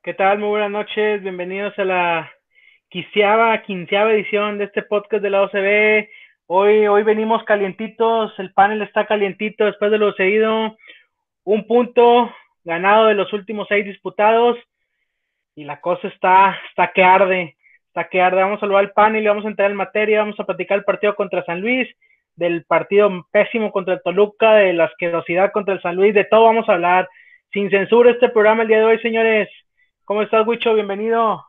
¿Qué tal? Muy buenas noches. Bienvenidos a la quinceava, quinceava edición de este podcast de la OCB. Hoy, hoy venimos calientitos, el panel está calientito después de lo seguido. Un punto ganado de los últimos seis disputados y la cosa está, está que arde, está que arde. Vamos a saludar al panel y vamos a entrar en materia, vamos a platicar el partido contra San Luis, del partido pésimo contra el Toluca, de la asquerosidad contra el San Luis, de todo vamos a hablar. Sin censura este programa el día de hoy, señores. ¿Cómo estás, Wicho? Bienvenido.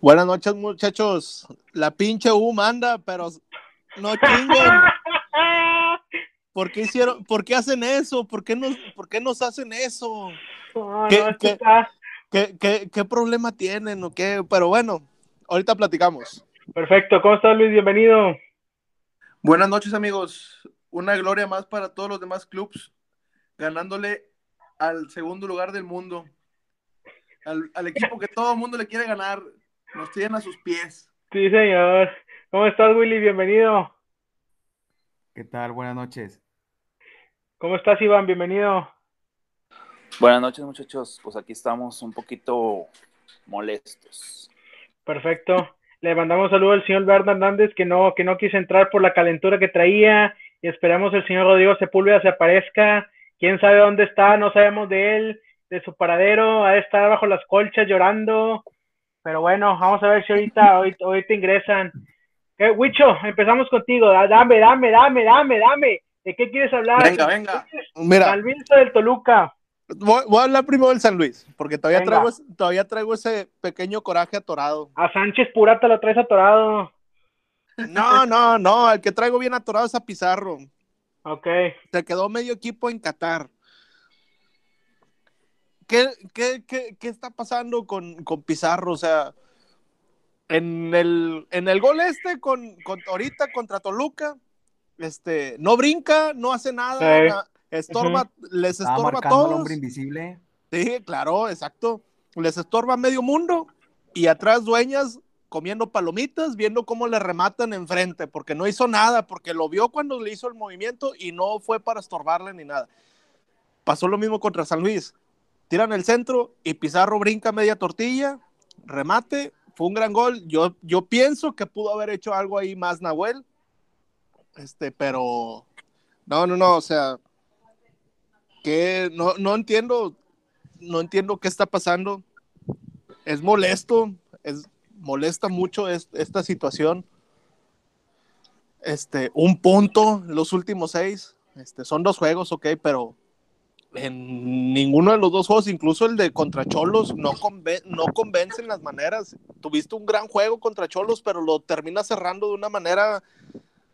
Buenas noches, muchachos. La pinche U manda, pero no chinguen. ¿Por qué hicieron, por qué hacen eso? ¿Por qué nos, por qué nos hacen eso? No, ¿Qué, no, qué- ¿Qué, qué, qué problema tienen o qué? Pero bueno, ahorita platicamos. Perfecto. ¿Cómo estás, Luis? Bienvenido. Buenas noches amigos, una gloria más para todos los demás clubs, ganándole al segundo lugar del mundo, al, al equipo que todo el mundo le quiere ganar, nos tienen a sus pies. Sí, señor. ¿Cómo estás, Willy? Bienvenido. ¿Qué tal? Buenas noches. ¿Cómo estás, Iván? Bienvenido. Buenas noches, muchachos. Pues aquí estamos un poquito molestos. Perfecto. Le mandamos saludo al señor Berna Hernández que no, que no quiso entrar por la calentura que traía y esperamos el señor Rodrigo Sepúlveda se aparezca. Quién sabe dónde está, no sabemos de él, de su paradero, ha de estar bajo las colchas llorando. Pero bueno, vamos a ver si ahorita, hoy, hoy te ingresan. Eh, Huicho, empezamos contigo. Da- Dame, dame, dame, dame, dame. ¿De qué quieres hablar? Venga, venga. Mira, San Luis o del Toluca. voy, voy a hablar primero del San Luis, porque todavía Venga. traigo, ese- todavía traigo ese pequeño coraje atorado. A Sánchez Purata lo traes atorado. No, no, no, el que traigo bien atorado es a Pizarro. Ok. Se quedó medio equipo en Qatar. ¿Qué, qué, qué, qué está pasando con, con Pizarro? O sea, en el, en el gol este, con, con ahorita contra Toluca, este, no brinca, no hace nada, Sí. na- estorba, les Estaba estorba a marcando al todos. hombre invisible. Sí, claro, exacto. Les estorba medio mundo y atrás dueñas comiendo palomitas, viendo cómo le rematan enfrente, porque no hizo nada, porque lo vio cuando le hizo el movimiento y no fue para estorbarle ni nada. Pasó lo mismo contra San Luis. Tiran el centro y Pizarro brinca media tortilla, remate, fue un gran gol. Yo, yo pienso que pudo haber hecho algo ahí más Nahuel, este, pero no, no, no, o sea, que no, no entiendo, no entiendo qué está pasando. Es molesto, es molesta mucho es- esta situación. Este, un punto los últimos seis. Este, son dos juegos, ok, pero en ninguno de los dos juegos, incluso el de contra Cholos, no, conven- no convencen las maneras. Tuviste un gran juego contra Cholos, pero lo terminas cerrando de una manera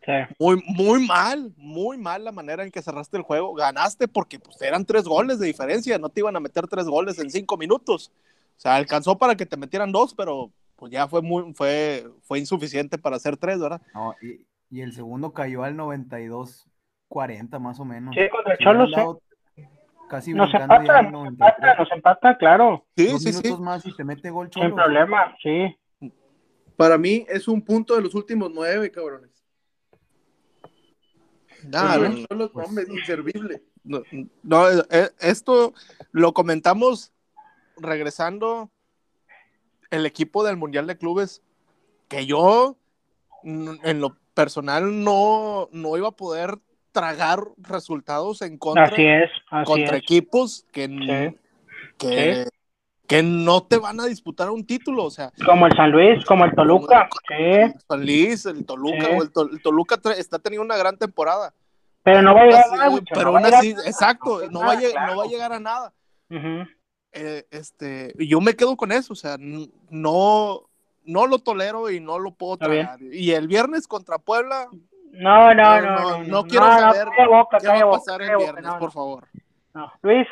Sí. muy, muy mal, muy mal la manera en que cerraste el juego. Ganaste porque pues, eran tres goles de diferencia, no te iban a meter tres goles en cinco minutos. O sea, alcanzó para que te metieran dos, pero pues ya fue muy, fue, fue insuficiente para hacer tres, ¿verdad? No, y, y el segundo cayó al 92-40 más o menos. Sí, contra Cholos, Casi Nos ya empata, nos empata, 93. nos empata, claro. Sí, Dos sí, sí. minutos más y te mete gol Sin problema, sí. Para mí es un punto de los últimos nueve, cabrones. Ah, Pero no, son los pues- hombres, inservible. no, no, eh, esto lo comentamos regresando el equipo del Mundial de Clubes, que yo en lo personal no, no iba a poder tragar resultados en contra, Así es, así contra es. equipos que, Sí. que, que no te van a disputar un título, o sea, Como el San Luis, como el Toluca, el San Luis, el Toluca, o el, Tol- el Toluca está teniendo una gran temporada. Pero no va a llegar Así, a nada, pero no va aún a llegar así, a nada, exacto, no, va, a claro. no va a llegar a nada. Ujú. Eh, este, yo me quedo con eso, o sea, no, no lo tolero y no lo puedo tragar. Y el viernes contra Puebla, No, no, No, no, no, quiero no, saber boca, ¿qué va a boca, pasar el boca, viernes, no, por favor? no. Luis,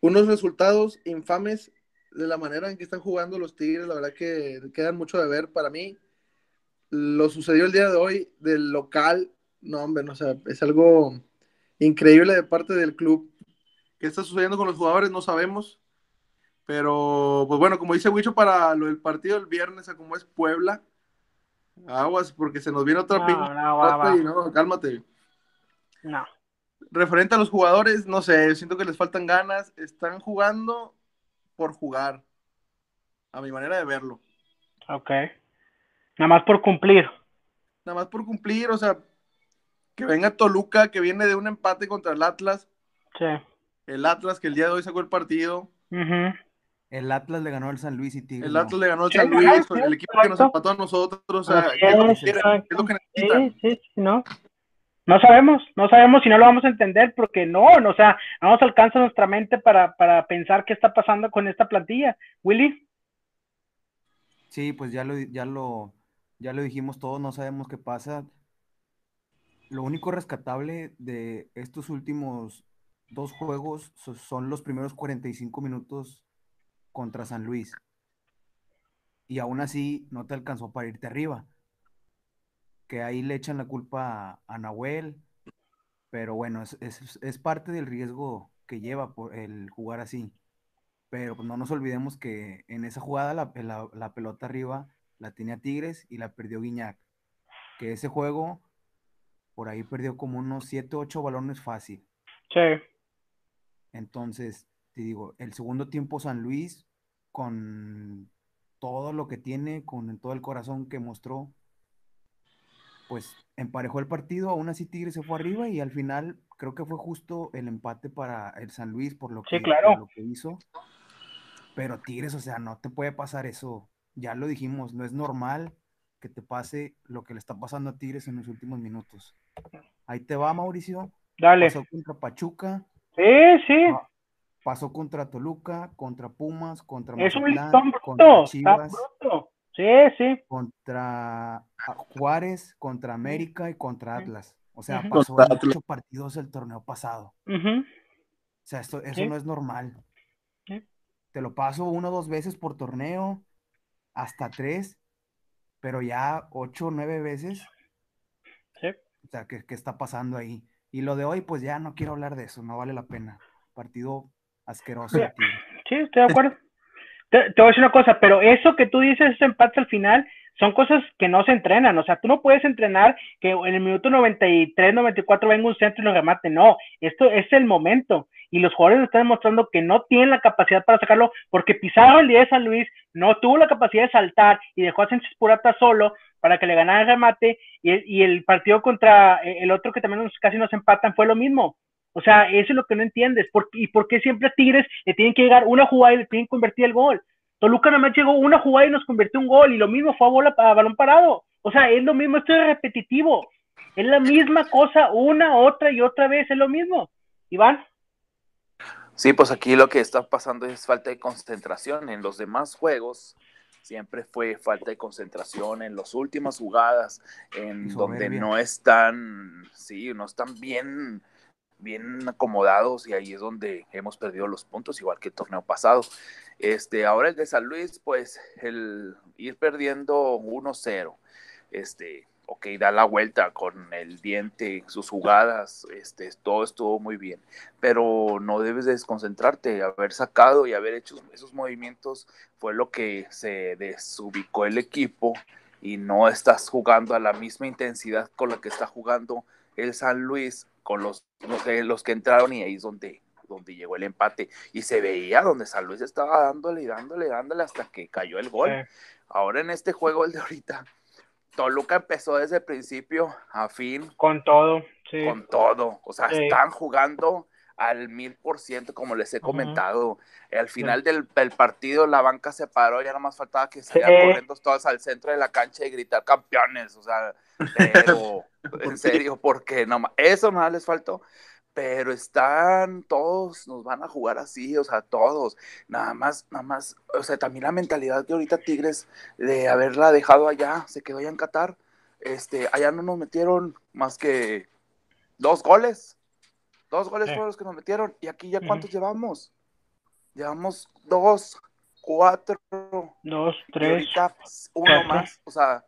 Unos resultados infames de la manera en que están jugando los Tigres, la verdad que quedan mucho de ver para mí. Lo sucedió el día de hoy del local, no hombre, no, o sea, es algo increíble de parte del club. ¿Qué está sucediendo con los jugadores? No sabemos. Pero, pues bueno, como dice Wicho, para lo del partido del viernes, a como es Puebla, aguas, porque se nos viene otra No, no, va, rata va. y no, cálmate. no. Referente a los jugadores, no sé, siento que les faltan ganas, están jugando por jugar, a mi manera de verlo. Ok. Nada más por cumplir. Nada más por cumplir, o sea, que venga Toluca, que viene de un empate contra el Atlas. Sí. El Atlas que el día de hoy sacó el partido. El Atlas le ganó al San Luis y Tigres. El no. Atlas le ganó al San Luis, sí, el equipo que nos empató a nosotros. O sea, Así ¿qué es lo que necesitan? Sí, sí, sí, no. No sabemos, no sabemos si no lo vamos a entender porque no, no, o sea, no nos alcanza nuestra mente para, para pensar qué está pasando con esta plantilla. Willy, Sí, pues ya lo, ya lo, ya lo dijimos todos, no sabemos qué pasa. Lo único rescatable de estos últimos dos juegos so- son los primeros 45 minutos contra San Luis. Y aún así no te alcanzó para irte arriba. Que ahí le echan la culpa a, a Nahuel. Pero bueno, es, es- es parte del riesgo que lleva por el jugar así. Pero pues no nos olvidemos que en esa jugada la, la- la pelota arriba la tenía Tigres y la perdió Guiñac. Que ese juego por ahí perdió como unos 7, 8 balones fácil. sí, Entonces, te digo, el segundo tiempo San Luis, con todo lo que tiene, con todo el corazón que mostró, pues emparejó el partido, aún así Tigres se fue arriba y al final creo que fue justo el empate para el San Luis por lo Sí, que, claro. por lo que hizo. Pero Tigres, o sea, no te puede pasar eso. Ya lo dijimos, no es normal que te pase lo que le está pasando a Tigres en los últimos minutos. Ahí te va, Mauricio. dale. Pasó contra Pachuca, Sí, sí, Ah, pasó contra Toluca, contra Pumas, contra es un Mazatlán, listón contra bruto, Chivas, bruto. Sí, sí, contra ah, Juárez, contra América y contra Atlas. O sea, pasó en ocho partidos el torneo pasado. O sea, esto, eso Sí. no es normal. Sí. Te lo paso una o dos veces por torneo, hasta tres, pero ya ocho o nueve veces. sí. O sea, ¿qué, qué está pasando ahí? Y lo de hoy, pues ya no quiero hablar de eso, no vale la pena. Partido asqueroso. Mira. Sí, estoy de acuerdo. Te, te voy a decir una cosa, pero eso que tú dices, ese empate al final, son cosas que no se entrenan. O sea, tú no puedes entrenar que en el minuto 93, 94 venga un centro y lo remate. No, esto es el momento. Y los jugadores están demostrando que no tienen la capacidad para sacarlo, porque Pizarro el día de San Luis no tuvo la capacidad de saltar y dejó a Sánchez Purata solo para que le ganara el remate. Y el, y el partido contra eh, el otro que también nos, casi nos empatan fue lo mismo. O sea, eso es lo que no entiendes. ¿Por, ¿Y por qué siempre a Tigres le tienen que llegar una jugada y le tienen que convertir el gol? Toluca nada más llegó una jugada y nos convirtió un gol y lo mismo fue a, bola, a balón parado. O sea, es lo mismo, esto es repetitivo. Es la misma cosa una, otra y otra vez, es lo mismo. Iván. Sí, pues aquí lo que está pasando es falta de concentración. En los demás juegos siempre fue falta de concentración en las últimas jugadas, en donde no están, sí, no están bien, bien acomodados y ahí es donde hemos perdido los puntos, igual que el torneo pasado. Este, ahora el de San Luis, pues el ir perdiendo 1-0, este, ok, da la vuelta con el diente, sus jugadas, este, todo estuvo muy bien pero no debes desconcentrarte. Haber sacado y haber hecho esos movimientos fue lo que se desubicó el equipo y no estás jugando a la misma intensidad con la que está jugando el San Luis con los, los, que, los que entraron y ahí es donde, donde llegó el empate. Y se veía donde San Luis estaba dándole y dándole, dándole hasta que cayó el gol. Ahora en este juego, el de ahorita, Toluca empezó desde el principio a fin con todo, sí. con todo. O sea, Sí. están jugando al mil por ciento, como les he comentado. Al final del, del partido, la banca se paró, ya nomás faltaba que Sí. salieran corriendo todos al centro de la cancha y gritar campeones. O sea, pero en serio, porque nomás, eso nada les faltó. Pero están todos, nos van a jugar así, o sea, todos. Nada más, nada más, o sea, también la mentalidad que ahorita Tigres de haberla dejado allá, se quedó allá en Qatar. Este, allá no nos metieron más que dos goles. Dos goles Sí. fueron los que nos metieron. ¿Y aquí ya cuántos llevamos? Llevamos dos, cuatro, Dos, tres. ahorita uno cuatro. más. O sea,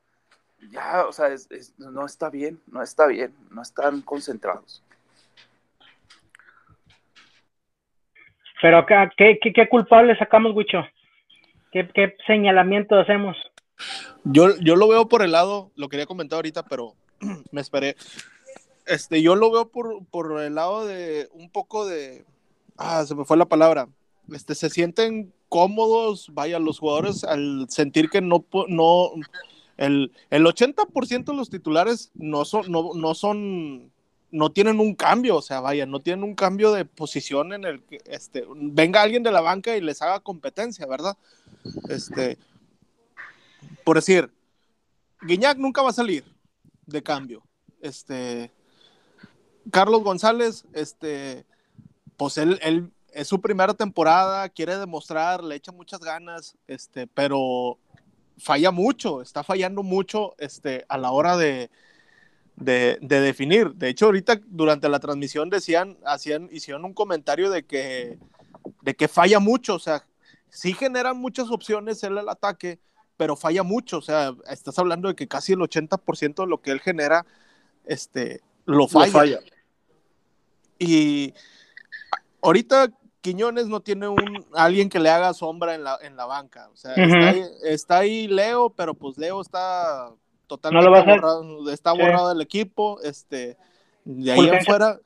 ya, o sea, es- es- no está bien, no está bien, no están concentrados. Pero acá, ¿qué, qué, qué culpable sacamos, Wicho? ¿Qué, ¿Qué señalamiento hacemos? Yo, yo lo veo por el lado, lo quería comentar ahorita, pero me esperé. Este, yo lo veo por, por el lado de un poco de. Ah, se me fue la palabra. Este, se sienten incómodos, vaya, los jugadores al sentir que no, no el, el 80% de los titulares no son, no, no son, no tienen un cambio, o sea, vaya, no tienen un cambio de posición en el que este, venga alguien de la banca y les haga competencia, ¿verdad? Este, por decir, Guiñac nunca va a salir de cambio. Este, Carlos González, este, pues él, él es su primera temporada, quiere demostrar, le echa muchas ganas, este, pero falla mucho, está fallando mucho este, a la hora de, de, definir. De hecho, ahorita durante la transmisión decían, hacían, hicieron un comentario de que, de que falla mucho, o sea, sí generan muchas opciones él el ataque, pero falla mucho, o sea, estás hablando de que casi el 80% de lo que él genera, este, lo falla. Lo falla. Y ahorita Quiñones no tiene un alguien que le haga sombra en la, en la banca. O sea, está, ahí, Leo, pero pues Leo está totalmente borrado, está borrado del equipo. Este, de ahí en fuera,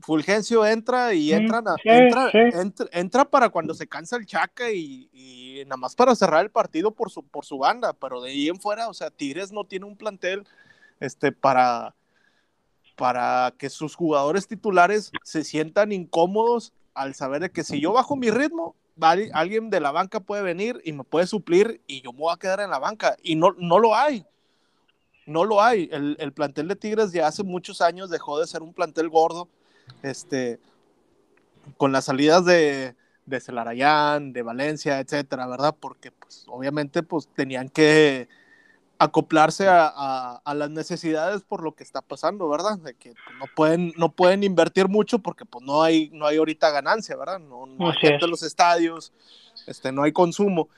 Fulgencio entra y entra, entra, entra, para cuando se cansa el Chaca y, y, nada más para cerrar el partido por su, por su banda, pero de ahí en fuera, o sea, Tigres no tiene un plantel este, para, para que sus jugadores titulares se sientan incómodos al saber de que si yo bajo mi ritmo, alguien de la banca puede venir y me puede suplir y yo me voy a quedar en la banca. Y no, no lo hay. No lo hay. El, plantel de Tigres ya hace muchos años dejó de ser un plantel gordo. Este, con las salidas de, de Celarayán, de Valencia, etcétera, ¿verdad? Porque, pues, obviamente, pues tenían que acoplarse a, las necesidades por lo que está pasando, ¿verdad? De que pues, no pueden, no pueden invertir mucho porque pues no hay, no hay ahorita ganancia, ¿verdad? No, no hay gente en los estadios, este, no hay consumo.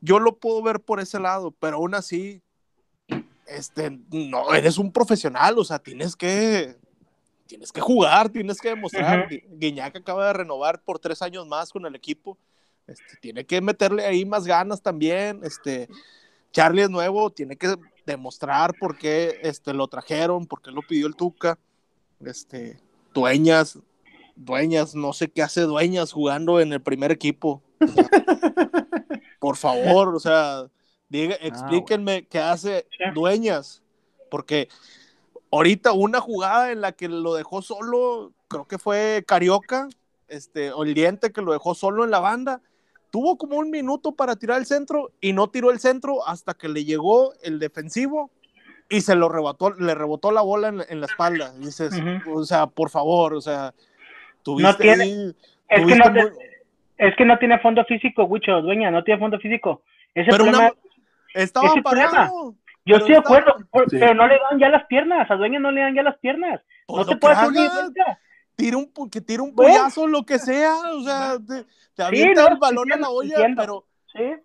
Yo lo puedo ver por ese lado, pero aún así, este, no, eres un profesional, o sea, tienes que, tienes que jugar, tienes que demostrar. Guiñac acaba de renovar por tres años más con el equipo, este, tiene que meterle ahí más ganas también, este, Charlie es nuevo, tiene que demostrar por qué este, lo trajeron, por qué lo pidió el Tuca. Este, dueñas, dueñas, no sé qué hace dueñas jugando en el primer equipo. por favor, o sea, diga, ah, explíquenme qué hace dueñas, porque ahorita una jugada en la que lo dejó solo, creo que fue Carioca, este, o el diente que lo dejó solo en la banda, tuvo como un minuto para tirar el centro y no tiró el centro hasta que le llegó el defensivo y se lo rebotó, le rebotó la bola en, la espalda. dices, o sea, por favor, o sea, tuviste no tiene, es, que no es que no tiene fondo físico, Wicho, dueña, no tiene fondo físico. Ese pero problema, estaba parado. Yo estoy de acuerdo, pero no le dan ya las piernas, a dueña no le dan ya las piernas. Pues no te puede hacer tira un, que tira un pollazo, lo que sea, o sea, te, te avienta el balón a la olla, pero,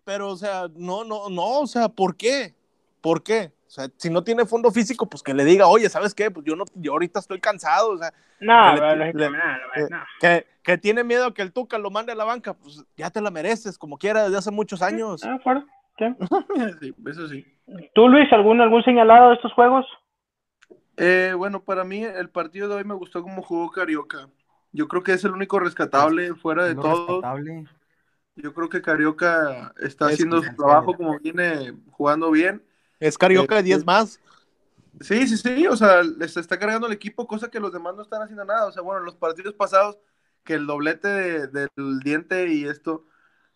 pero, o sea, no, no, no, o sea, ¿por qué? ¿Por qué? O sea, si no tiene fondo físico, pues que le diga, oye, ¿sabes qué? Pues yo no, yo ahorita estoy cansado, o sea. No, que, no, que, que, tiene miedo que el Tuca lo mande a la banca, pues ya te la mereces, como quiera, desde hace muchos años. Ah, fuera. Sí, eso sí. ¿Tú, Luis, algún, algún señalado de estos juegos? Eh, bueno, para mí el partido de hoy me gustó como jugó Carioca. Yo creo que es el único rescatable fuera de todo. Yo creo que Carioca está haciendo su trabajo como viene jugando bien. Es Carioca de 10 más. Sí, sí, sí, o sea, les está cargando el equipo, cosa que los demás no están haciendo nada. O sea, bueno, los partidos pasados, que el doblete del diente y esto,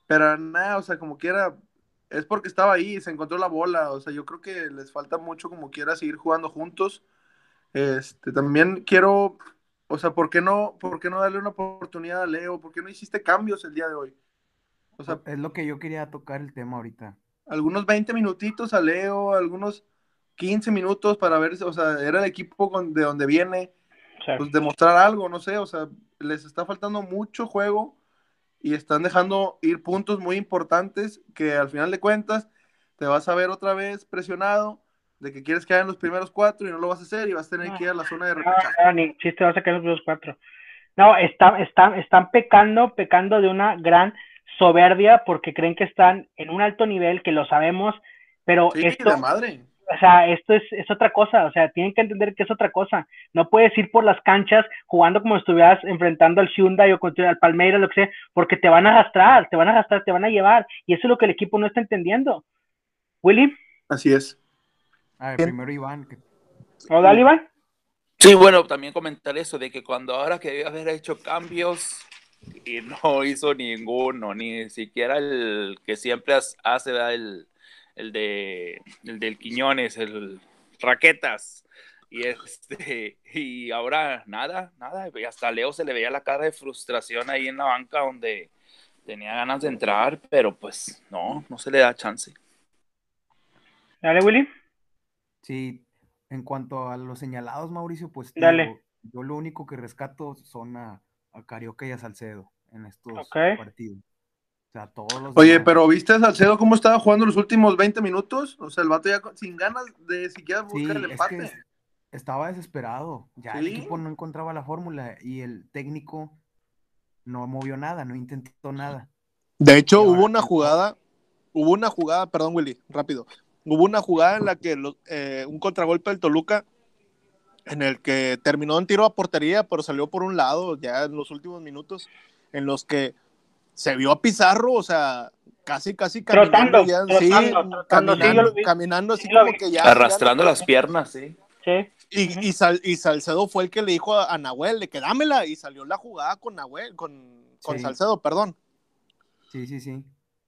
pero nada, o sea, como quiera, es porque estaba ahí, se encontró la bola. O sea, yo creo que les falta mucho como quiera seguir jugando juntos. Este, también quiero, o sea, ¿por qué no, por qué no darle una oportunidad a Leo? ¿Por qué no hiciste cambios el día de hoy? O sea, es lo que yo quería tocar el tema ahorita. Algunos 20 minutitos a Leo, algunos 15 minutos para ver, o sea, era el equipo de donde viene, pues demostrar algo, no sé, o sea, les está faltando mucho juego y están dejando ir puntos muy importantes que al final de cuentas te vas a ver otra vez presionado de que quieres quedar en los primeros cuatro y no lo vas a hacer y vas a tener que ir a la zona de repechaje. No, ni chiste vas a quedar en los primeros cuatro. No, están, están, están pecando, pecando de una gran soberbia porque creen que están en un alto nivel, que lo sabemos, pero esto, madre. o sea, esto es, es, otra cosa, o sea, tienen que entender que es otra cosa. No puedes ir por las canchas jugando como si estuvieras enfrentando al Hyundai o contra el Palmeiras, lo que sea, porque te van a arrastrar, te van a arrastrar, te van a llevar, y eso es lo que el equipo no está entendiendo. Willy. Así es. A ver, primero Iván. Que... ¿O dale, Iván? Sí, bueno, también comentar eso, de que cuando ahora que debía haber hecho cambios y no hizo ninguno, ni siquiera el que siempre hace el, el, de, el del Quiñones, el Raquetas. Y, este, y ahora nada, nada. Y hasta Leo se le veía la cara de frustración ahí en la banca donde tenía ganas de entrar, pero pues no, no se le da chance. Dale, Willy. Sí, en cuanto a los señalados, Mauricio, pues Dale. yo lo único que rescato son a, a Carioca y a Salcedo en estos partidos. O sea, todos los Oye, pero ¿viste a Salcedo cómo estaba jugando los últimos 20 minutos? O sea, el vato ya sin ganas de siquiera buscar el empate. estaba desesperado. Ya el equipo no encontraba la fórmula y el técnico no movió nada, no intentó nada. De hecho, hubo una jugada, hubo una jugada, perdón, Willy, rápido. Hubo una jugada en la que eh, un contragolpe del Toluca en el que terminó en tiro a portería, pero salió por un lado ya en los últimos minutos, en los que se vio a Pizarro, o sea, casi, casi caminando, sí, caminando, así como que ya. Arrastrando las piernas, sí. Sí. Y, y, Salcedo fue el que le dijo a, Nahuel, de que dámela, y salió la jugada con Nahuel, con, con Salcedo, perdón. Sí, sí, sí.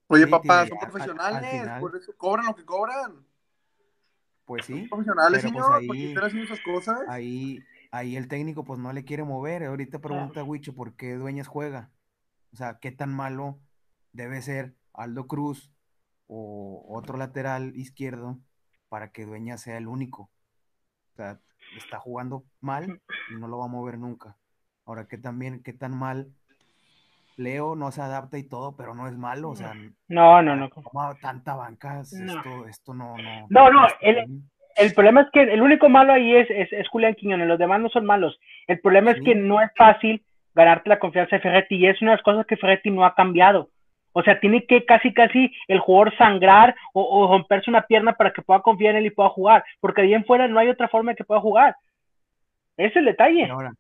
Oye, papá, son profesionales, por eso cobran lo que cobran. Pues sí. profesionales, pues señor, ahí, haciendo esas cosas? Ahí, ahí el técnico pues no le quiere mover. Ahorita pregunta Huicho por qué Dueñas juega. O sea, qué tan malo debe ser Aldo Cruz o otro lateral izquierdo para que Dueñas sea el único. O sea, está jugando mal y no lo va a mover nunca. Ahora, qué también, qué tan mal Leo no se adapta y todo, pero no es malo, o sea. No, no, no. Como tanta banca, esto, esto no, no. No, no, el, el, problema es que el único malo ahí es, es, Julián Quiñones, los demás no son malos. El problema es que no es fácil ganarte la confianza de Ferretti y es una de las cosas que Ferretti no ha cambiado. O sea, tiene que casi, casi el jugador sangrar o, romperse una pierna para que pueda confiar en él y pueda jugar, porque ahí en fuera no hay otra forma de que pueda jugar. Ese es el detalle. Ahora,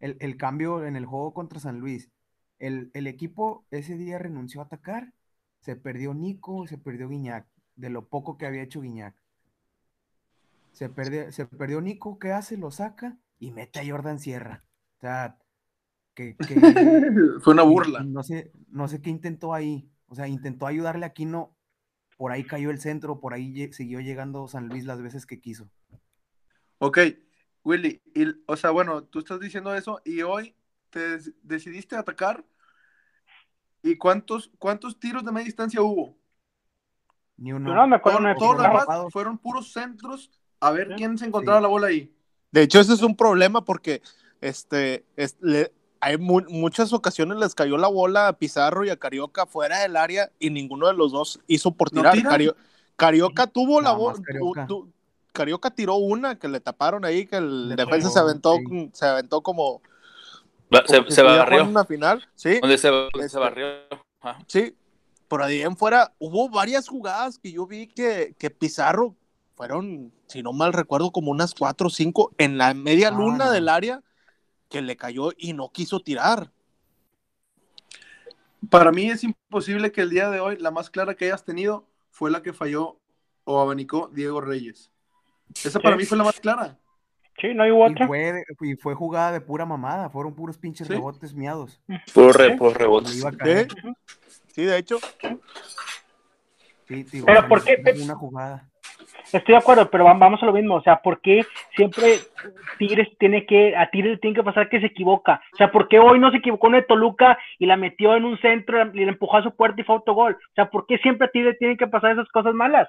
el, el cambio en el juego contra San Luis el, equipo ese día renunció a atacar, se perdió Nico, se perdió Guiñac, de lo poco que había hecho Guiñac. Se, perdió, se perdió Nico, ¿qué hace? Lo saca y mete a Jordan Sierra. O sea, que, fue una burla. No sé, no sé qué intentó ahí. O sea, intentó ayudarle aquí, no. Por ahí cayó el centro, por ahí siguió llegando San Luis las veces que quiso. Ok, Willy, o sea, bueno, tú estás diciendo eso y hoy te decidiste atacar ¿Y cuántos, cuántos tiros de media distancia hubo? Ni uno. No, me acuerdo todos, los demás fueron puros centros a ver quién se encontraba la bola ahí. De hecho, ese es un problema porque este, hay muchas ocasiones les cayó la bola a Pizarro y a Carioca fuera del área y ninguno de los dos hizo por tirar. Carioca tuvo la bola. Carioca. tiró una que le taparon ahí, que el defensa se aventó, se aventó como se, se barrió. En una final, sí. Donde se, se este, barrió. Sí, por ahí en fuera hubo varias jugadas que yo vi que, que Pizarro fueron, si no mal recuerdo, como unas cuatro o cinco en la media ah, luna del área que le cayó y no quiso tirar. Para mí es imposible que el día de hoy la más clara que hayas tenido fue la que falló o abanicó Diego Reyes. Esa para mí fue la más clara. Sí, no hay otra. Y fue, y fue jugada de pura mamada, fueron puros pinches rebotes miados. Puros rebotes. ¿Sí? de hecho. Sí, tío, pero ¿por qué? Una jugada. Estoy de acuerdo, pero vamos a lo mismo. O sea, ¿por qué siempre Tigres tiene que, a Tigres tiene que pasar que se equivoca? O sea, ¿por qué hoy no se equivocó en el Toluca y la metió en un centro y le empujó a su puerta y fue autogol? O sea, ¿por qué siempre a Tigres tienen que pasar esas cosas malas?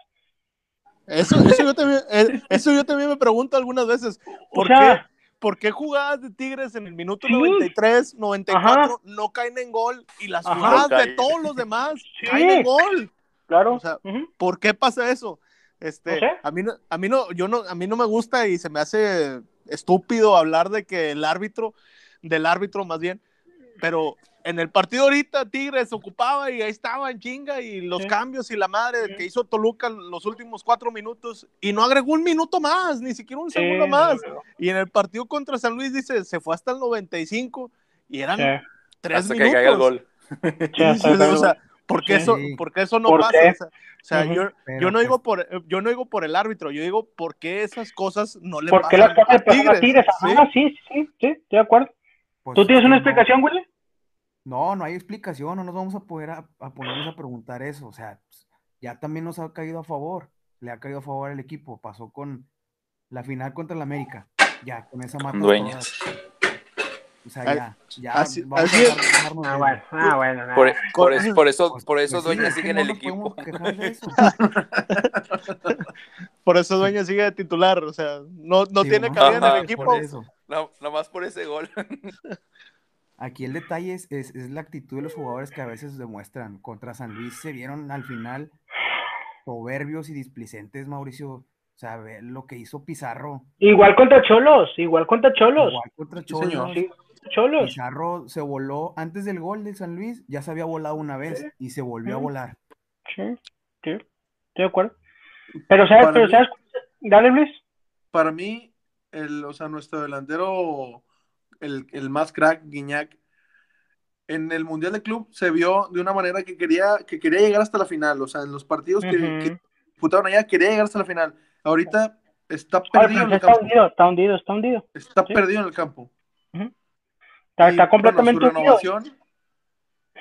Eso, eso, yo también, eh, eso yo también me pregunto algunas veces. ¿Por, qué, ¿por qué jugadas de Tigres en el minuto 93, 94 no caen en gol y las jugadas de todos los demás caen en gol? Claro. O sea, ¿por qué pasa eso? Este, a mí a mí no, yo no, a mí no me gusta y se me hace estúpido hablar de que el árbitro, del árbitro más bien, pero en el partido ahorita Tigres ocupaba y ahí estaba en chinga y los Sí. cambios y la madre Sí. que hizo Toluca los últimos cuatro minutos y no agregó un minuto más, ni siquiera un Sí, segundo más. no, no, Y en el partido contra San Luis dice, se fue hasta el 95 y eran sí, tres Hasta que minutos. caiga el gol. o que- sea, ¿por qué Sí. eso, Sí. por qué eso no ¿Por pasa? qué? O sea, o sea, Ujú. yo, yo no pues, digo por yo no digo por el árbitro, yo digo por qué esas cosas no le ¿Por qué pasan las cosas a pasan a Tigres? ¿sí? Ajá, sí, sí, sí, sí, estoy de acuerdo. pues, ¿Tú tienes una no- explicación, Willy? No, no hay explicación, no nos vamos a poder a, a ponernos a preguntar eso. O sea, pues, ya también nos ha caído a favor, le ha caído a favor al equipo. Pasó con la final contra el América. Ya, con esa mata. Dueñas. O sea, Ay, ya, ya. así- vamos así a Ah, bueno, ah, bueno. nada. Por, por eso, por eso, Pues- por eso pues sí, Dueña sigue en no el equipo. eso. Por eso Dueña sigue de titular, o sea, no, no Sí, tiene cabida en el equipo. por eso. No, nomás por ese gol. Aquí el detalle es, es, es la actitud de los jugadores que a veces demuestran. Contra San Luis se vieron al final soberbios y displicentes, Mauricio. O sea, ve lo que hizo Pizarro. Igual contra Cholos, igual contra Cholos. Igual contra Sí, señor. Cholos. Sí, Cholos. Pizarro se voló antes del gol de San Luis, ya se había volado una vez Sí. y se volvió a volar. Sí, sí, estoy de acuerdo. Pero sabes, Para pero mí- sabes, dale Luis. Para mí, el, o sea, nuestro delantero, el, el más crack, Guiñac, en el Mundial de Club se vio de una manera que quería, que quería llegar hasta la final. O sea, en los partidos que, disputaron allá, quería llegar hasta la final. Ahorita está perdido en el está campo. hundido, está hundido, está hundido. Está Sí. perdido en el campo. Está, Y, está bueno, completamente su hundido. renovación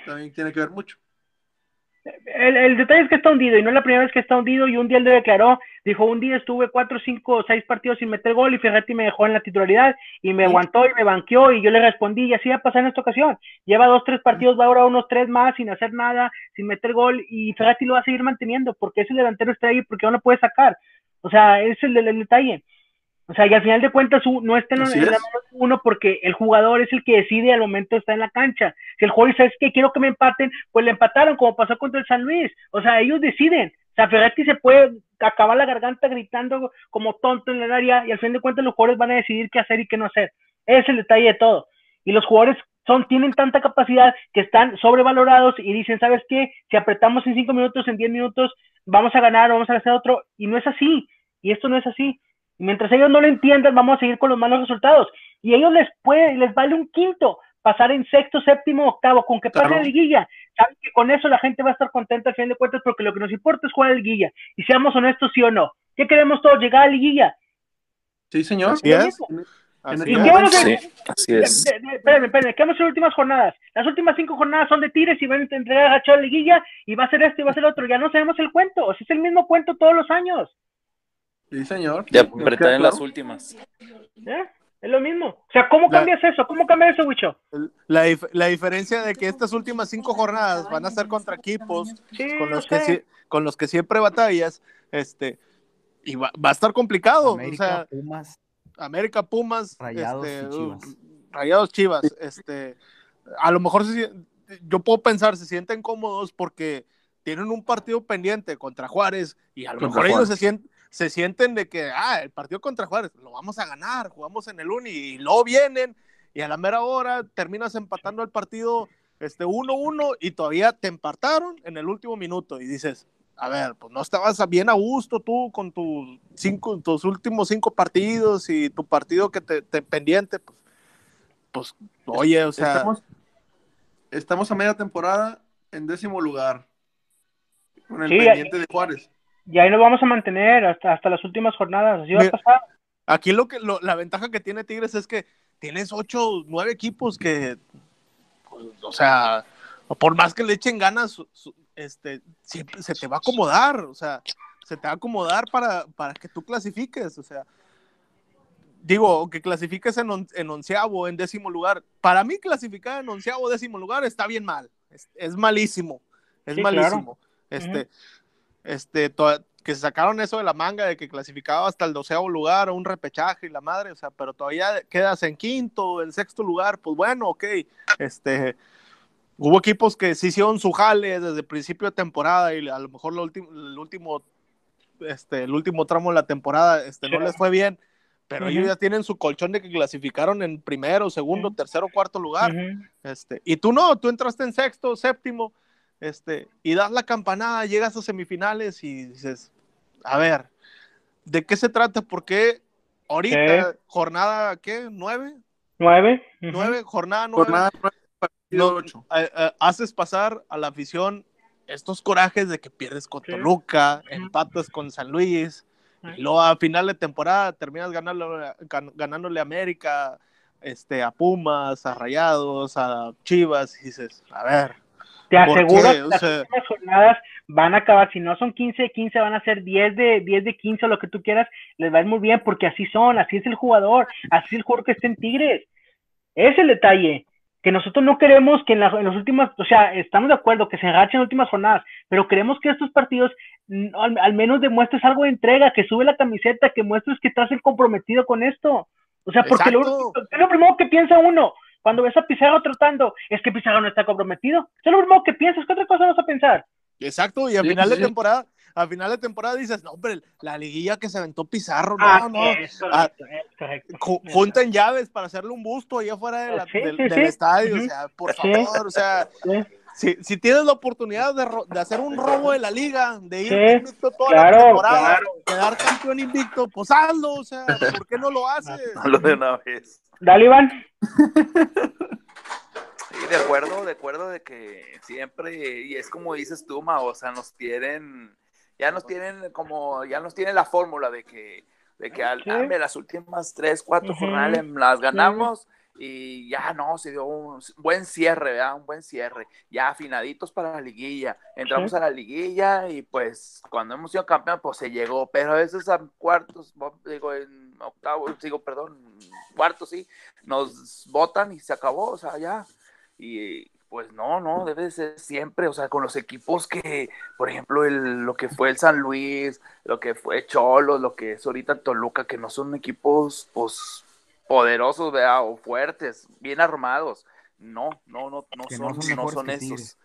también tiene que ver mucho. El, el detalle es que está hundido y no es la primera vez que está hundido y un día él lo declaró, dijo un día estuve cuatro, cinco, seis partidos sin meter gol y Ferretti me dejó en la titularidad y me aguantó y me banqueó y yo le respondí y así va a pasar en esta ocasión. Lleva dos, tres partidos, va ahora unos tres más sin hacer nada, sin meter gol y Ferretti lo va a seguir manteniendo porque ese delantero está ahí porque no lo puede sacar. O sea, ese es el, el detalle. O sea, y al final de cuentas no está en, la mano de uno porque el jugador es el que decide al momento de estar en la cancha. Si el jugador dice, es que quiero que me empaten, pues le empataron como pasó contra el San Luis. O sea, ellos deciden. O sea, Ferretti se puede acabar la garganta gritando como tonto en el área y al fin de cuentas los jugadores van a decidir qué hacer y qué no hacer. Ese es el detalle de todo. Y los jugadores son, tienen tanta capacidad que están sobrevalorados y dicen, ¿sabes qué? Si apretamos en cinco minutos, en diez minutos, vamos a ganar, vamos a hacer otro. Y no es así. Y esto no es así. Y mientras ellos no lo entiendan, vamos a seguir con los malos resultados. Y a ellos les puede, les vale un quinto pasar en sexto, séptimo, octavo, con que pase Claro. la liguilla. Saben que con eso la gente va a estar contenta al fin de cuentas porque lo que nos importa es jugar a la liguilla. Y seamos honestos, sí o no. ¿Qué queremos todos? Llegar a la liguilla. Sí, señor. Así es. En Así ¿Y es. qué vamos a Sí, hacer? así es. Espérenme, espérenme, ¿qué vamos a hacer en las últimas jornadas? Las últimas cinco jornadas son de Tigres y van a entregar a Chavo Liguilla y va a ser esto y va a ser otro. Ya no sabemos el cuento. O sea, es el mismo cuento todos los años. Sí, señor. De apretar en las últimas. ¿Eh? Es lo mismo. O sea, ¿cómo La- cambias eso? ¿Cómo cambias eso, Wicho? La, dif- la diferencia de que estas últimas cinco jornadas van a ser contra equipos Sí, con los que, sé. con los que siempre batallas, este, y va, va a estar complicado. América, o sea, Pumas, América, Pumas, Rayados este, y Chivas. Rayados Chivas, este, a lo mejor se yo puedo pensar, se sienten cómodos porque tienen un partido pendiente contra Juárez y a lo Contra mejor ellos se sienten, se sienten de que, ah, el partido contra Juárez lo vamos a ganar, jugamos en el Uni y luego vienen y a la mera hora terminas empatando el partido este 1-1 y todavía te empataron en el último minuto y dices, a ver, pues no estabas bien a gusto tú con tus cinco, tus últimos cinco partidos y tu partido que te, te pendiente, pues, pues, oye, o sea, estamos, estamos a media temporada en décimo lugar. Con el Sí, pendiente de Juárez. Y ahí nos vamos a mantener hasta, hasta las últimas jornadas. Así va a pasar. aquí lo que lo- la ventaja que tiene Tigres es que tienes ocho, nueve equipos que, pues, o sea, por más que le echen ganas, su- su- este, siempre se te va a acomodar, o sea, se te va a acomodar para, para que tú clasifiques, o sea, digo, que clasifiques en, on- en onceavo, en décimo lugar. Para mí clasificar en onceavo, décimo lugar está bien mal, es, es malísimo, es Sí, claro. malísimo. Este, este, que se sacaron eso de la manga de que clasificaba hasta el doceavo lugar o un repechaje y la madre, o sea, pero todavía quedas en quinto, en sexto lugar, pues bueno, ok, este, hubo equipos que sí hicieron su jale desde el principio de temporada y a lo mejor lo el último, este, el último tramo de la temporada, este, no les fue bien, pero ellos ya tienen su colchón de que clasificaron en primero, segundo, tercero, cuarto lugar. este, y tú no, tú entraste en sexto, séptimo, este, y das la campanada, llegas a semifinales y dices, a ver, ¿de qué se trata? ¿Por qué ahorita, jornada, ¿qué? ¿Nueve? Nueve. Nueve, jornada nueve. Jornada no, eh, eh, haces pasar a la afición estos corajes de que pierdes con Toluca, empatas con San Luis, y luego a final de temporada terminas ganándole, ganándole a América, este, a Pumas, a Rayados, a Chivas, y dices, a ver. Te aseguro que las últimas jornadas van a acabar, si no son 15 de 15, van a ser 10 de, 10 de 15 o lo que tú quieras, les va a ir muy bien, porque así son, así es el jugador, así es el jugador que está en Tigres. Es el detalle que nosotros no queremos que en, las últimas, o sea, estamos de acuerdo que se enganchen en las últimas jornadas, pero queremos que estos partidos al, menos demuestres algo de entrega, que sube la camiseta, que muestres que estás comprometido con esto. O sea, porque lo, es lo primero que piensa uno cuando ves a Pizarro tratando, es que Pizarro no está comprometido. Es lo primero que piensas, ¿qué otra cosa vas a pensar? Exacto, y al final de temporada, al final de temporada dices, no, hombre, la liguilla que se aventó Pizarro, no, ah, no. Ah, juntan llaves para hacerle un busto ahí afuera del, estadio, o sea, por favor, o sea, si, si, tienes la oportunidad de, de, hacer un robo de la liga, de ir invicto toda la temporada, quedar campeón invicto, pues hazlo, o sea, ¿por qué no lo haces? Hazlo de una vez. Dale, Iván. Sí, de acuerdo, de acuerdo de que siempre, y es como dices tú, Ma, o sea, nos tienen ya nos tienen como, ya nos tienen la fórmula de que, de que al, las últimas tres, cuatro jornadas las ganamos y ya no, se dio un buen cierre, ¿verdad? Un buen cierre, ya afinaditos para la liguilla, entramos a la liguilla y pues cuando hemos sido campeón pues se llegó, pero a veces a cuartos, digo en octavos, digo perdón, cuartos sí, nos votan y se acabó, o sea, ya, y pues no, no, debe ser siempre, o sea, con los equipos que, por ejemplo, el, lo que fue el San Luis, lo que fue Cholos, lo que es ahorita Toluca, que no son equipos, pues, poderosos, ¿verdad? O fuertes, bien armados. No, no, no, no, son, no son, esos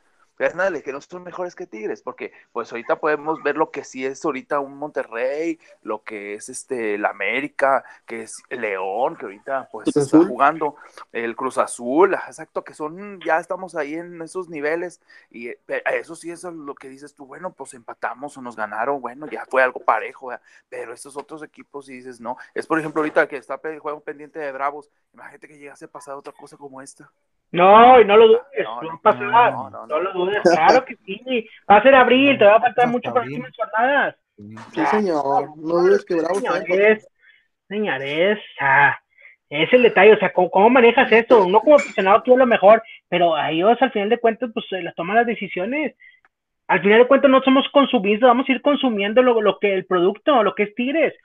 que no son mejores que Tigres, porque pues ahorita podemos ver lo que sí es ahorita un Monterrey, lo que es este el América, que es León, que ahorita pues está jugando, el Cruz Azul, exacto, que son, ya estamos ahí en esos niveles, y eh, eso sí es lo que dices tú, bueno, pues empatamos o nos ganaron, bueno, ya fue algo parejo, pero estos otros equipos y dices, no, es por ejemplo ahorita que está el juego pendiente de Bravos, imagínate que llegase a pasar otra cosa como esta. No, y no lo dudes, no, no, pasar, no, lo dudes, claro que sí, va a ser abril, te va a faltar mucho para las jornadas. Sí, señor, no dudes que Bravo Señores, señores, ah, es el detalle, o sea, ¿cómo, manejas esto? No como aficionado tú lo mejor, pero a ellos al final de cuentas, pues las toman las decisiones. Al final de cuentas no somos consumistas, vamos a ir consumiendo lo, lo que el producto, lo que es Tigres.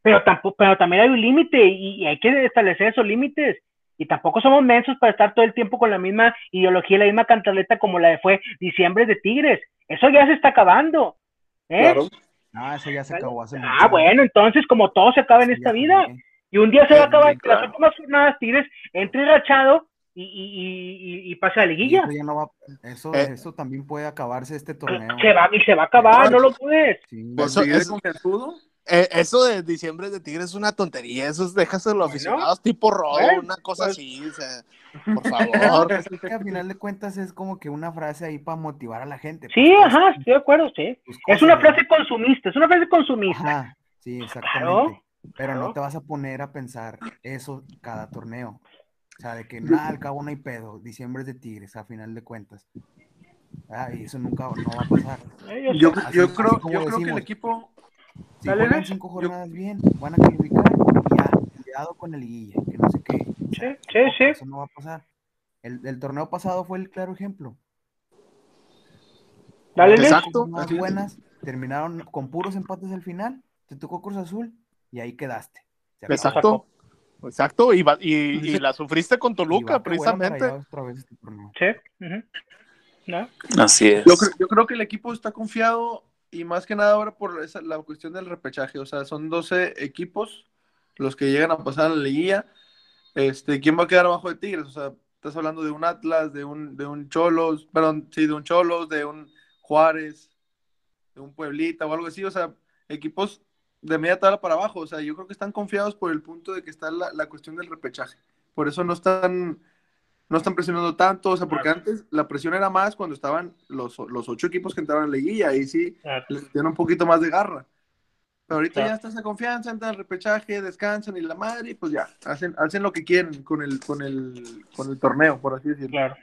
Pero tampoco, pero también hay un límite y hay que establecer esos límites y tampoco somos mensos para estar todo el tiempo con la misma ideología, la misma cantaleta como la de fue diciembre de Tigres. Eso ya se está acabando. ¿eh? Claro. Ah, eso ya se acabó hace Ah, bueno, entonces como todo se acaba en esta vida. Y un día se va a acabar, las últimas jornadas Tigres entre rachado y, y, y, pasa a liguilla. Eso, eh. eso, también puede acabarse este torneo. Se va, se va a acabar, no lo puedes. Sí. ¿Eso, eh, eso de diciembre de Tigres es una tontería, eso es déjaselo los aficionados tipo robo, una cosa pues así, o sea, por favor. Es que al final de cuentas es como que una frase ahí para motivar a la gente. Sí, pues, ajá, estoy de acuerdo, sí. Es una frase consumista, es una frase consumista. sí, exactamente. Pero no te vas a poner a pensar eso cada torneo. O sea, de que nada, al cabo no hay pedo, diciembre de Tigres, a final de cuentas. Ah, y eso nunca no va a pasar. Yo, yo creo, yo creo que el equipo si juegan cinco jornadas bien, van a calificar y ya, cuidado con el liguilla, que no sé qué. Sí, sí, sí. Eso no va a pasar. El, el, torneo pasado fue el claro ejemplo. Dale, Exacto. buenas, terminaron con puros empates al final, te tocó Cruz Azul y ahí quedaste. Exacto. Exacto, y, y, y, la sufriste con Toluca, precisamente. Este sí. ¿No? Así es. Yo, yo creo que el equipo está confiado y más que nada ahora por esa, la cuestión del repechaje, o sea, son 12 equipos los que llegan a pasar a la liguilla. Este, ¿quién va a quedar abajo de Tigres? O sea, estás hablando de un Atlas, de un, de un Cholos, perdón, sí, de un Cholos, de un Juárez, de un Pueblita o algo así, o sea, equipos de media tabla para abajo. O sea, yo creo que están confiados por el punto de que está la, la cuestión del repechaje. Por eso no están, no están presionando tanto. O sea, porque antes la presión era más cuando estaban los, los ocho equipos que entraban en la liguilla. Ahí sí Claro. les dieron un poquito más de garra. Pero ahorita Claro. ya está esa confianza, entran al repechaje, descansan y la madre, y pues ya, hacen, hacen lo que quieren con el, con el, con el torneo, por así decirlo. Claro.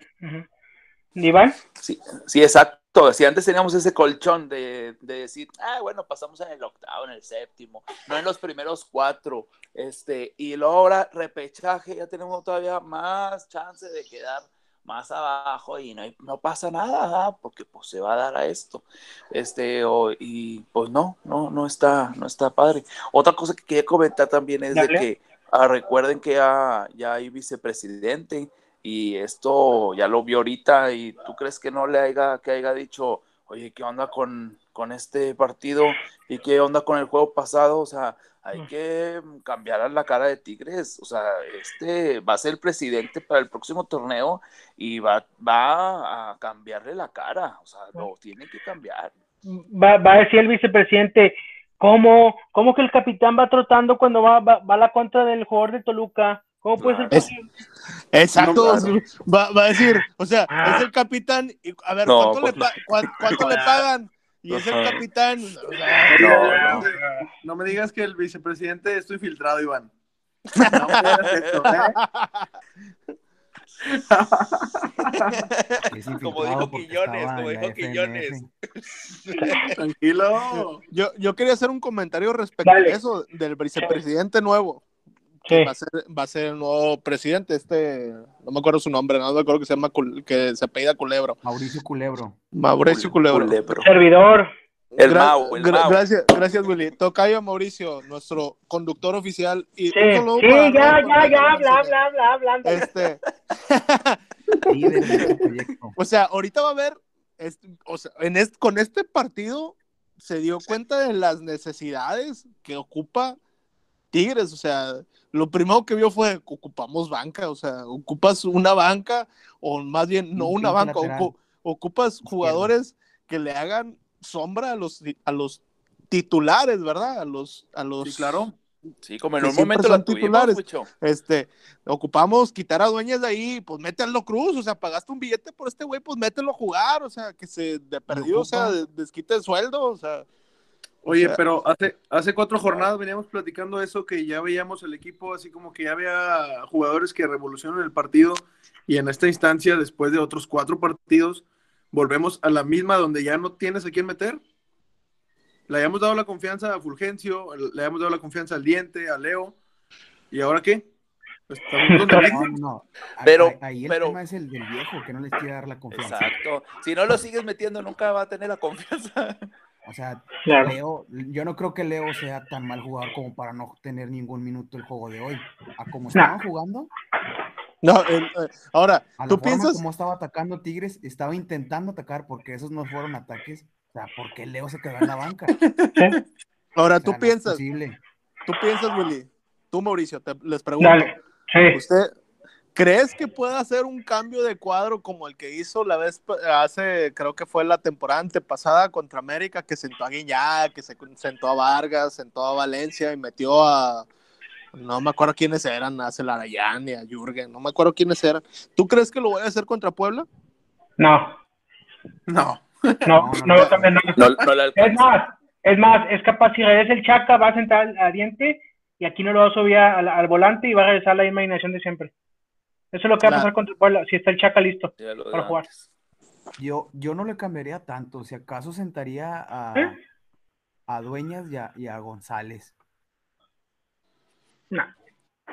Iván, Sí, sí, exacto. Si antes teníamos ese colchón de, de decir, ah, bueno, pasamos en el octavo, en el séptimo, no en los primeros cuatro, este, y luego ahora repechaje, ya tenemos todavía más chance de quedar más abajo y no, no pasa nada, porque pues se va a dar a esto. Este, o- y pues no, no, no está, no está padre. Otra cosa que quería comentar también es de que ah, recuerden que ya, ya hay vicepresidente y esto ya lo vio ahorita y tú crees que no le haya, que haya dicho, oye, ¿qué onda con, con este partido y qué onda con el juego pasado? O sea, hay Mm. que cambiar la cara de Tigres, o sea, este va a ser el presidente para el próximo torneo y va, va a cambiarle la cara, o sea, lo tiene que cambiar. va, va a decir el vicepresidente, ¿cómo, cómo que el capitán va trotando cuando va, va, va a la contra del jugador de Toluca? ¿Cómo puede ser Es- posible? Exacto, No, va, va a decir, o sea, Ah. es el capitán, y, a ver, No, ¿cuánto, pues le, pa- cuán- cuánto le pagan? Y es el capitán, o sea, No, no. No me digas que el vicepresidente estoy filtrado, Iván. No me digas esto, ¿eh? Es Como infiltrado dijo estaba como dijo Quiñones. Tranquilo. yo, yo quería hacer un comentario respecto Dale. a eso, del vicepresidente nuevo, que va a, ser, va a ser el nuevo presidente, este, no me acuerdo su nombre, no me acuerdo que se llama, que se apellida Culebro, Mauricio Culebro. Mauricio Culebro. Culebro. servidor. El Gra- Mau, el gra- Mau. Gracias, gracias, Willy. Tocayo Mauricio, nuestro conductor oficial. Y Sí, ya, ya, ya, no bla, bla, bla, bla. Este, este o sea, ahorita va a haber, este, o sea, en este, con este partido se dio cuenta de las necesidades que ocupa Tigres. O sea, lo primero que vio fue ocupamos banca, o sea, ocupas una banca, o más bien no Un una banca, ocu- ocupas jugadores que le hagan sombra a los, a los titulares, ¿verdad? A los, a los Sí, claro. Sí, como en un momento son la tuvimos, titulares. Este, ocupamos quitar a dueñas de ahí, pues mételo Cruz, o sea, pagaste un billete por este güey, pues mételo a jugar, o sea, que se de perdido, o sea, desquite el sueldo, o sea. O Oye, sea, pero hace, hace cuatro jornadas veníamos platicando eso, que ya veíamos el equipo así como que ya había jugadores que revolucionan el partido y en esta instancia, después de otros cuatro partidos, volvemos a la misma donde ya no tienes a quién meter. Le habíamos dado la confianza a Fulgencio, le habíamos dado la confianza al Diente, a Leo, ¿y ahora qué? Estamos donde No, no, Pero- ahí, ahí el pero- tema es el del viejo, que no les quiere dar la confianza. Exacto. Si no lo sigues metiendo, nunca va a tener la confianza. O sea, Claro. Leo, yo no creo que Leo sea tan mal jugador como para no tener ningún minuto el juego de hoy. A como estaban jugando, no, el- eh, ahora, a la tú forma piensas, como estaba atacando Tigres, estaba intentando atacar porque esos no fueron ataques. O sea, ¿por qué Leo se quedó en la banca? ahora O tú no piensas, tú piensas, Willy, tú Mauricio, te, les pregunto, Dale. Sí. ¿usted crees que puede hacer un cambio de cuadro como el que hizo la vez hace, creo que fue la temporada antepasada contra América, que sentó a Guiñá, que se sentó a Vargas, sentó a Valencia y metió a, no me acuerdo quiénes eran, a Celarayán y a Jürgen, no me acuerdo quiénes eran. ¿Tú crees que lo voy a hacer contra Puebla? No, No. no, No, no, no, también no. No, no le Es más, es más, es capaz si regresa el Chaca, va a sentar a diente y aquí no lo va a subir al, al volante y va a regresar a la misma alineación de siempre. Eso es lo que va a pasar contra el Puebla, si está el Chaca listo. Para jugar. Yo, yo no le cambiaría tanto. Si acaso sentaría a, ¿Eh? a Dueñas y a, y a González. No,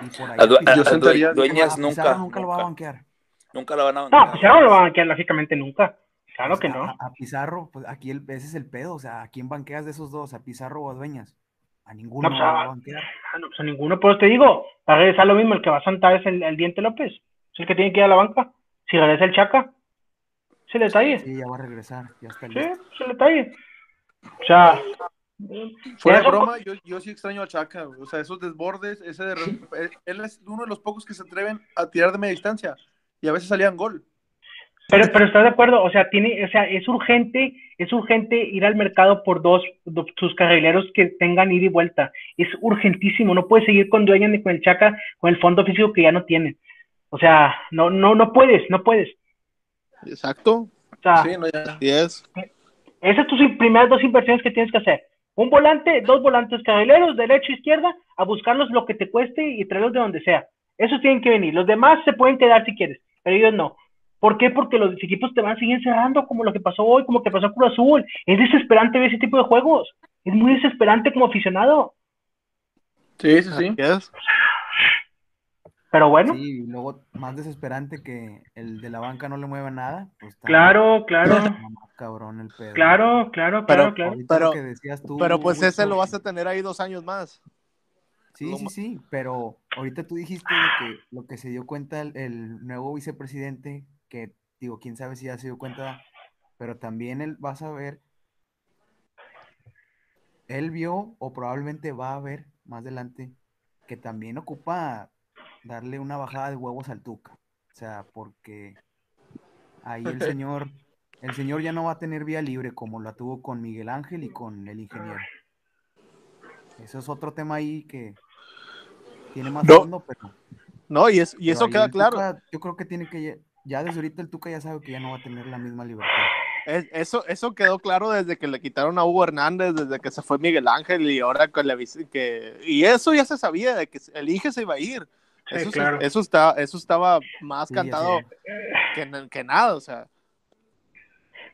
Y por ahí A Due- a Pizarro. a- a sentaría- Dueñas A Pizarro nunca. nunca lo va a banquear. Nunca lo van a no pues ya no lo van a banquear lógicamente nunca. Claro O que no. A, a Pizarro, pues aquí el, ese es el pedo. O sea, ¿a quién banqueas de esos dos? ¿A Pizarro o a Dueñas? A ninguno No, pues, lo va a-. Ah, no, pues a ninguno, pues te digo, va a regresar lo mismo, el que va a sentar es el, el Diente López, es el que tiene que ir a la banca. Si regresa el Chaca, es el detalle. Sí, ya va a regresar. Ya está Sí, listo. es el detalle. O sea, Fuera de broma, yo, yo sí extraño a Chaca, o sea, esos desbordes, ese de él- él es uno de los pocos que se atreven a tirar de media distancia y a veces salían gol. Pero, pero estás de acuerdo, o sea, tiene, o sea, es urgente, es urgente ir al mercado por dos, do- sus carrileros que tengan ida y vuelta. Es urgentísimo, no puedes seguir con Dueña ni con el Chaca, con el fondo físico que ya no tienen. O sea, no, no, no puedes, no puedes. Exacto. O sea, Sí, no, ya. Esas son tus primeras dos inversiones que tienes que hacer. Un volante, dos volantes carrileros, derecha e izquierda, a buscarlos lo que te cueste y traerlos de donde sea. Esos tienen que venir. Los demás se pueden quedar si quieres, pero ellos no. ¿Por qué? Porque los equipos te van a seguir cerrando, como lo que pasó hoy, como que pasó Cruz Azul. Es desesperante ver ese tipo de juegos. Es muy desesperante como aficionado. Sí, sí, sí. Pero bueno, Sí, y luego más desesperante que el de la banca no le mueva nada, pues está claro, claro, cabrón el pedo. claro, claro, Pero- claro, claro. Pero- que decías tú, Pero pues ese lo vas a tener ahí dos años más. Sí, lo sí, sí, pero ahorita tú dijiste que lo que se dio cuenta el, el nuevo vicepresidente, que digo, quién sabe si ya se dio cuenta, pero también él vas a ver, él vio o probablemente va a ver más adelante que también ocupa darle una bajada de huevos al Tuca. O sea, porque ahí el señor, el señor ya no va a tener vía libre como la tuvo con Miguel Ángel y con el ingeniero. Eso es otro tema ahí que tiene más No. fondo, pero, No, y, es, y eso queda claro. Tuca, yo creo que tiene que, ya- desde ahorita el Tuca ya sabe que ya no va a tener la misma libertad. Es- eso, eso quedó claro desde que le quitaron a Hugo Hernández, desde que se fue Miguel Ángel y ahora con la que y eso ya se sabía de que el Inge se iba a ir. Sí, Eso, claro. eso está, eso estaba más Sí, cantado que, que nada, o sea.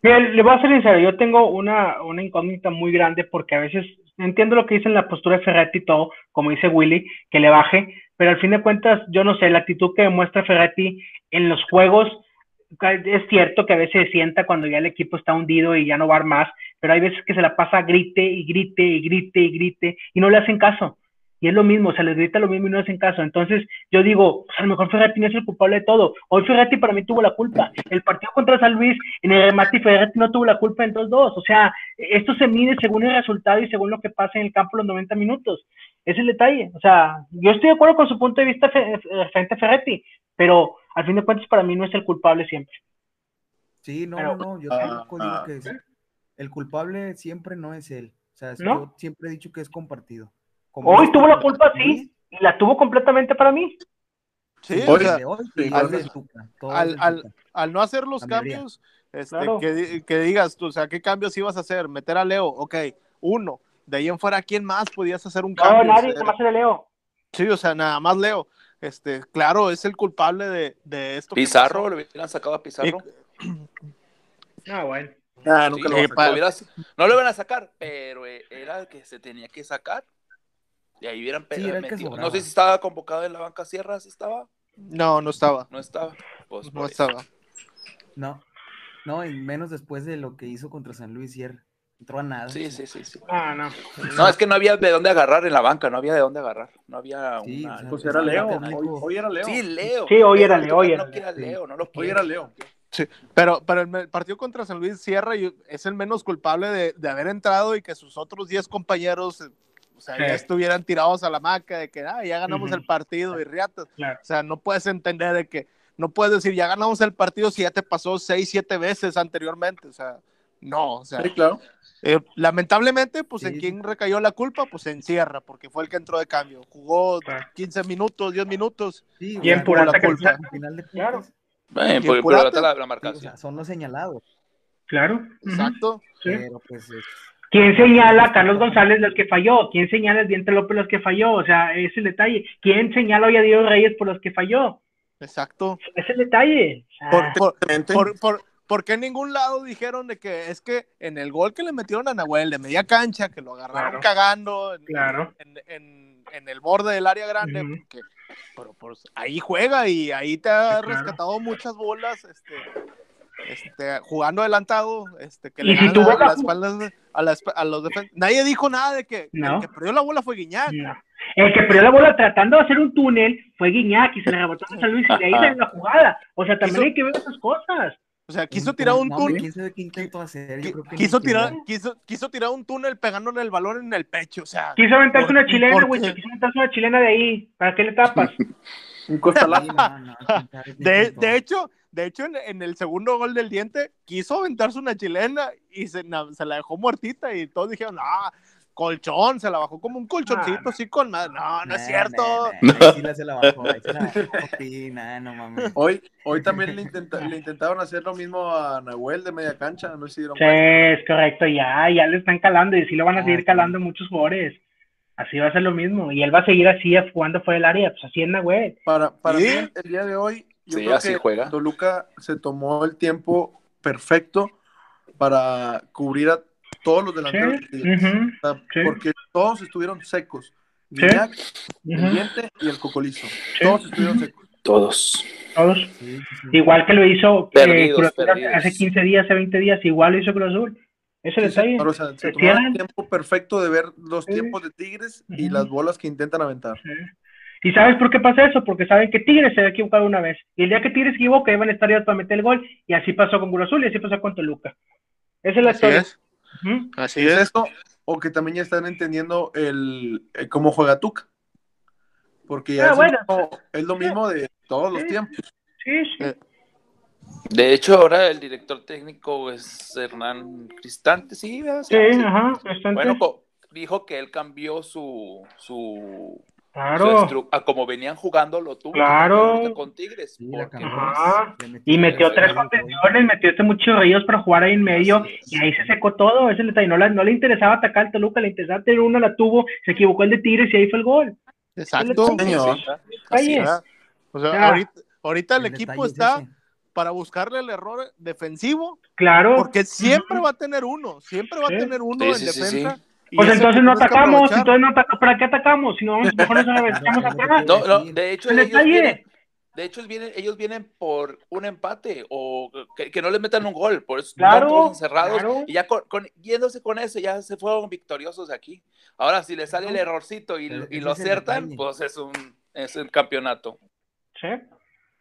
Mira, le voy a ser sincero, yo tengo una, una incógnita muy grande porque a veces entiendo lo que dice en la postura de Ferretti y todo, como dice Willy, que le baje, pero al fin de cuentas, yo no sé, la actitud que demuestra Ferretti en los juegos, es cierto que a veces se sienta cuando ya el equipo está hundido y ya no va a pero hay veces que se la pasa grite y grite y grite y grite y no le hacen caso. Y es lo mismo, se les grita lo mismo y no hacen caso. Entonces, yo digo, pues a lo mejor Ferretti no es el culpable de todo. Hoy Ferretti para mí tuvo la culpa. El partido contra San Luis, en el remate, Ferretti no tuvo la culpa en 2-2. O sea, esto se mide según el resultado y según lo que pasa en el campo los 90 minutos. Es el detalle. O sea, yo estoy de acuerdo con su punto de vista fe- fe- frente a Ferretti, pero al fin de cuentas para mí no es el culpable siempre. Sí, no, Pero- no, no, yo Ah, tampoco digo ah. que es- el culpable siempre no es él. O sea, ¿No? yo siempre he dicho que es compartido. Como Hoy tuvo la culpa, sí, y la tuvo completamente para mí. Sí, o Hoy- sea, de hoy, sí, y al- Tuca, al- al- no hacer los cambios, este, Claro. que, que digas tú, o sea, ¿qué cambios ibas a hacer? Meter a Leo, ok, uno. De ahí en fuera, ¿quién más podías hacer un No, cambio? nadie, O sea, nomás era Leo. Sí, o sea, nada más Leo. Este, claro, es el culpable de, de esto. Pizarro, le hubieran sacado a Pizarro. Ah, bueno. Ah, Sí, lo eh, no lo iban a sacar, pero eh, era el que se tenía que sacar. Y ahí hubieran pe- Sí. No sé si estaba convocado en la banca Sierra, si estaba, No, no estaba. no estaba. Pues No estaba. No, no, y menos después de lo que hizo contra San Luis Sierra. Entró a nada. Sí, sí, sí, sí. Ah, no. No, es que no había de dónde agarrar en la banca, no había de dónde agarrar. No había Sí, una. Pues era Leo. Hoy, hoy era Leo. Sí, Leo. Sí, hoy era Pero Leo, hoy No era Leo. Leo, no lo Hoy era Leo. Sí, pero, pero el, partido contra San Luis Sierra y- es el menos culpable de, de haber entrado y que sus otros 10 compañeros eh, o sea, Sí. ya estuvieran tirados a la maca de que ah, ya ganamos Ujú. el partido y riatas. Claro. O sea, no puedes entender de que, no puedes decir ya ganamos el partido si ya te pasó 6, 7 veces anteriormente. O sea, no, o sea, Sí, claro. eh, lamentablemente, pues en quién recayó la culpa, pues en Sierra, porque fue el que entró de cambio. Jugó Claro. 15 minutos, 10 minutos. Sí, Y en sea, pura la culpa. Al final de Claro. Y por- el pero Purata, la, la sí, o marcación. sea, son los señalados. Claro. Exacto. Sí. Pero pues es- ¿Quién señala a Carlos González los que falló? ¿Quién señala a Diente López los que falló? O sea, es el detalle. ¿Quién señala hoy a Diego Reyes por los que falló? Exacto. Es el detalle. O sea, Por, por, por, por, ¿por qué en ningún lado dijeron de que es que en el gol que le metieron a Nahuel de media cancha, que lo agarraron Claro. cagando en, Claro. en, en- en el borde del área grande, porque pero, pues, ahí juega y ahí te ha claro. rescatado muchas bolas, este, este, jugando adelantado, este, que le a, la- las espaldas a, la esp- a los defensores. Nadie dijo nada de que No. el que perdió la bola fue Guiñac. No. El que perdió la bola tratando de hacer un túnel fue Guiñac y se le rebotó a San Luis y de ahí salió la jugada. O sea, también hay que ver esas cosas. O sea, quiso tirar un túnel. Quiso tirar, quiso, quiso tirar un túnel pegándole el balón en el pecho, o sea. Quiso aventarse ¿por- una chilena, güey. Quiso aventarse una chilena de ahí. ¿Para qué le tapas? Un costalazo. De, de hecho, de hecho, en, en el segundo gol del diente, quiso aventarse una chilena y se, na- se la dejó muertita y todos dijeron, ah, colchón, se la bajó como un colchoncito Ah, así con madre. No, no es cierto. Hoy, hoy también le, intenta- le intentaron hacer lo mismo a Nahuel de media cancha, no sé si dieron Sí, es correcto, ya, ya le están calando y sí lo van a Ah, seguir sí. calando muchos jugadores. Así va a ser lo mismo. Y él va a seguir así jugando fuera del área. Pues así es, güey. Para, para Sí. mí, el día de hoy, yo Sí, creo así que juega. Toluca se tomó el tiempo perfecto para cubrir a todos los Sí, delanteros. sí. Porque todos estuvieron secos. Sí. Guiñac, el diente y el cocolizo. Todos estuvieron secos. Todos. Todos. Sí, sí, sí. Igual que lo hizo eh, Perdidos, Cruz Azul hace 15 días, hace 20 días, igual lo hizo Cruz Azul. Ese Sí, detalle. señor, o sea, se el tiempo perfecto de ver los Sí. tiempos de Tigres y las bolas que intentan aventar. Sí. ¿Y sabes por qué pasa eso? Porque saben que Tigres se va a equivocar una vez. Y el día que Tigres se equivoca, iban a estar ya para meter el gol. Y así pasó con Cruz Azul y así pasó con Toluca. Esa es la Así historia. es. Ujú. Así ¿Es es. eso? O que también ya están entendiendo el, eh, cómo juega Tuca. Porque ya Ah, es, bueno. lo mismo, es lo mismo de todos los Sí. tiempos. Sí, sí. Eh, De hecho, ahora el director técnico es Hernán Cristante, sí, ¿verdad? Sí, ajá. Bueno, dijo que él cambió su, su claro. a como venían jugando lo tuvo Claro. con Tigres. Porque. Ajá. Metió Y metió tres contenciones, metió este muchos ríos para jugar ahí en medio. Y ahí se secó todo. Ese detalle. No, la- no le interesaba atacar al Toluca, le interesaba tener uno, la tuvo, se equivocó el de Tigres y ahí fue el gol. Exacto. Señor. Así es. O sea, Ya. ahorita, ahorita el, El equipo está ese. para buscarle el error defensivo, Claro. porque siempre va a tener uno, siempre va Sí. a tener uno Sí, en sí, sí, defensa. Pues entonces no atacamos, aprovechar. entonces no atacamos. ¿Para qué atacamos? Si no, vamos, mejor nos aventamos atrás. No, no, de hecho, El ellos detalle. vienen, de hecho vienen, ellos vienen por un empate o que, que no les metan un gol, por eso Claro, están todos encerrados claro. y ya con, con- yéndose con eso ya se fueron victoriosos de aquí. Ahora si les sale el errorcito y, y lo acertan, pues es un es un campeonato. Sí.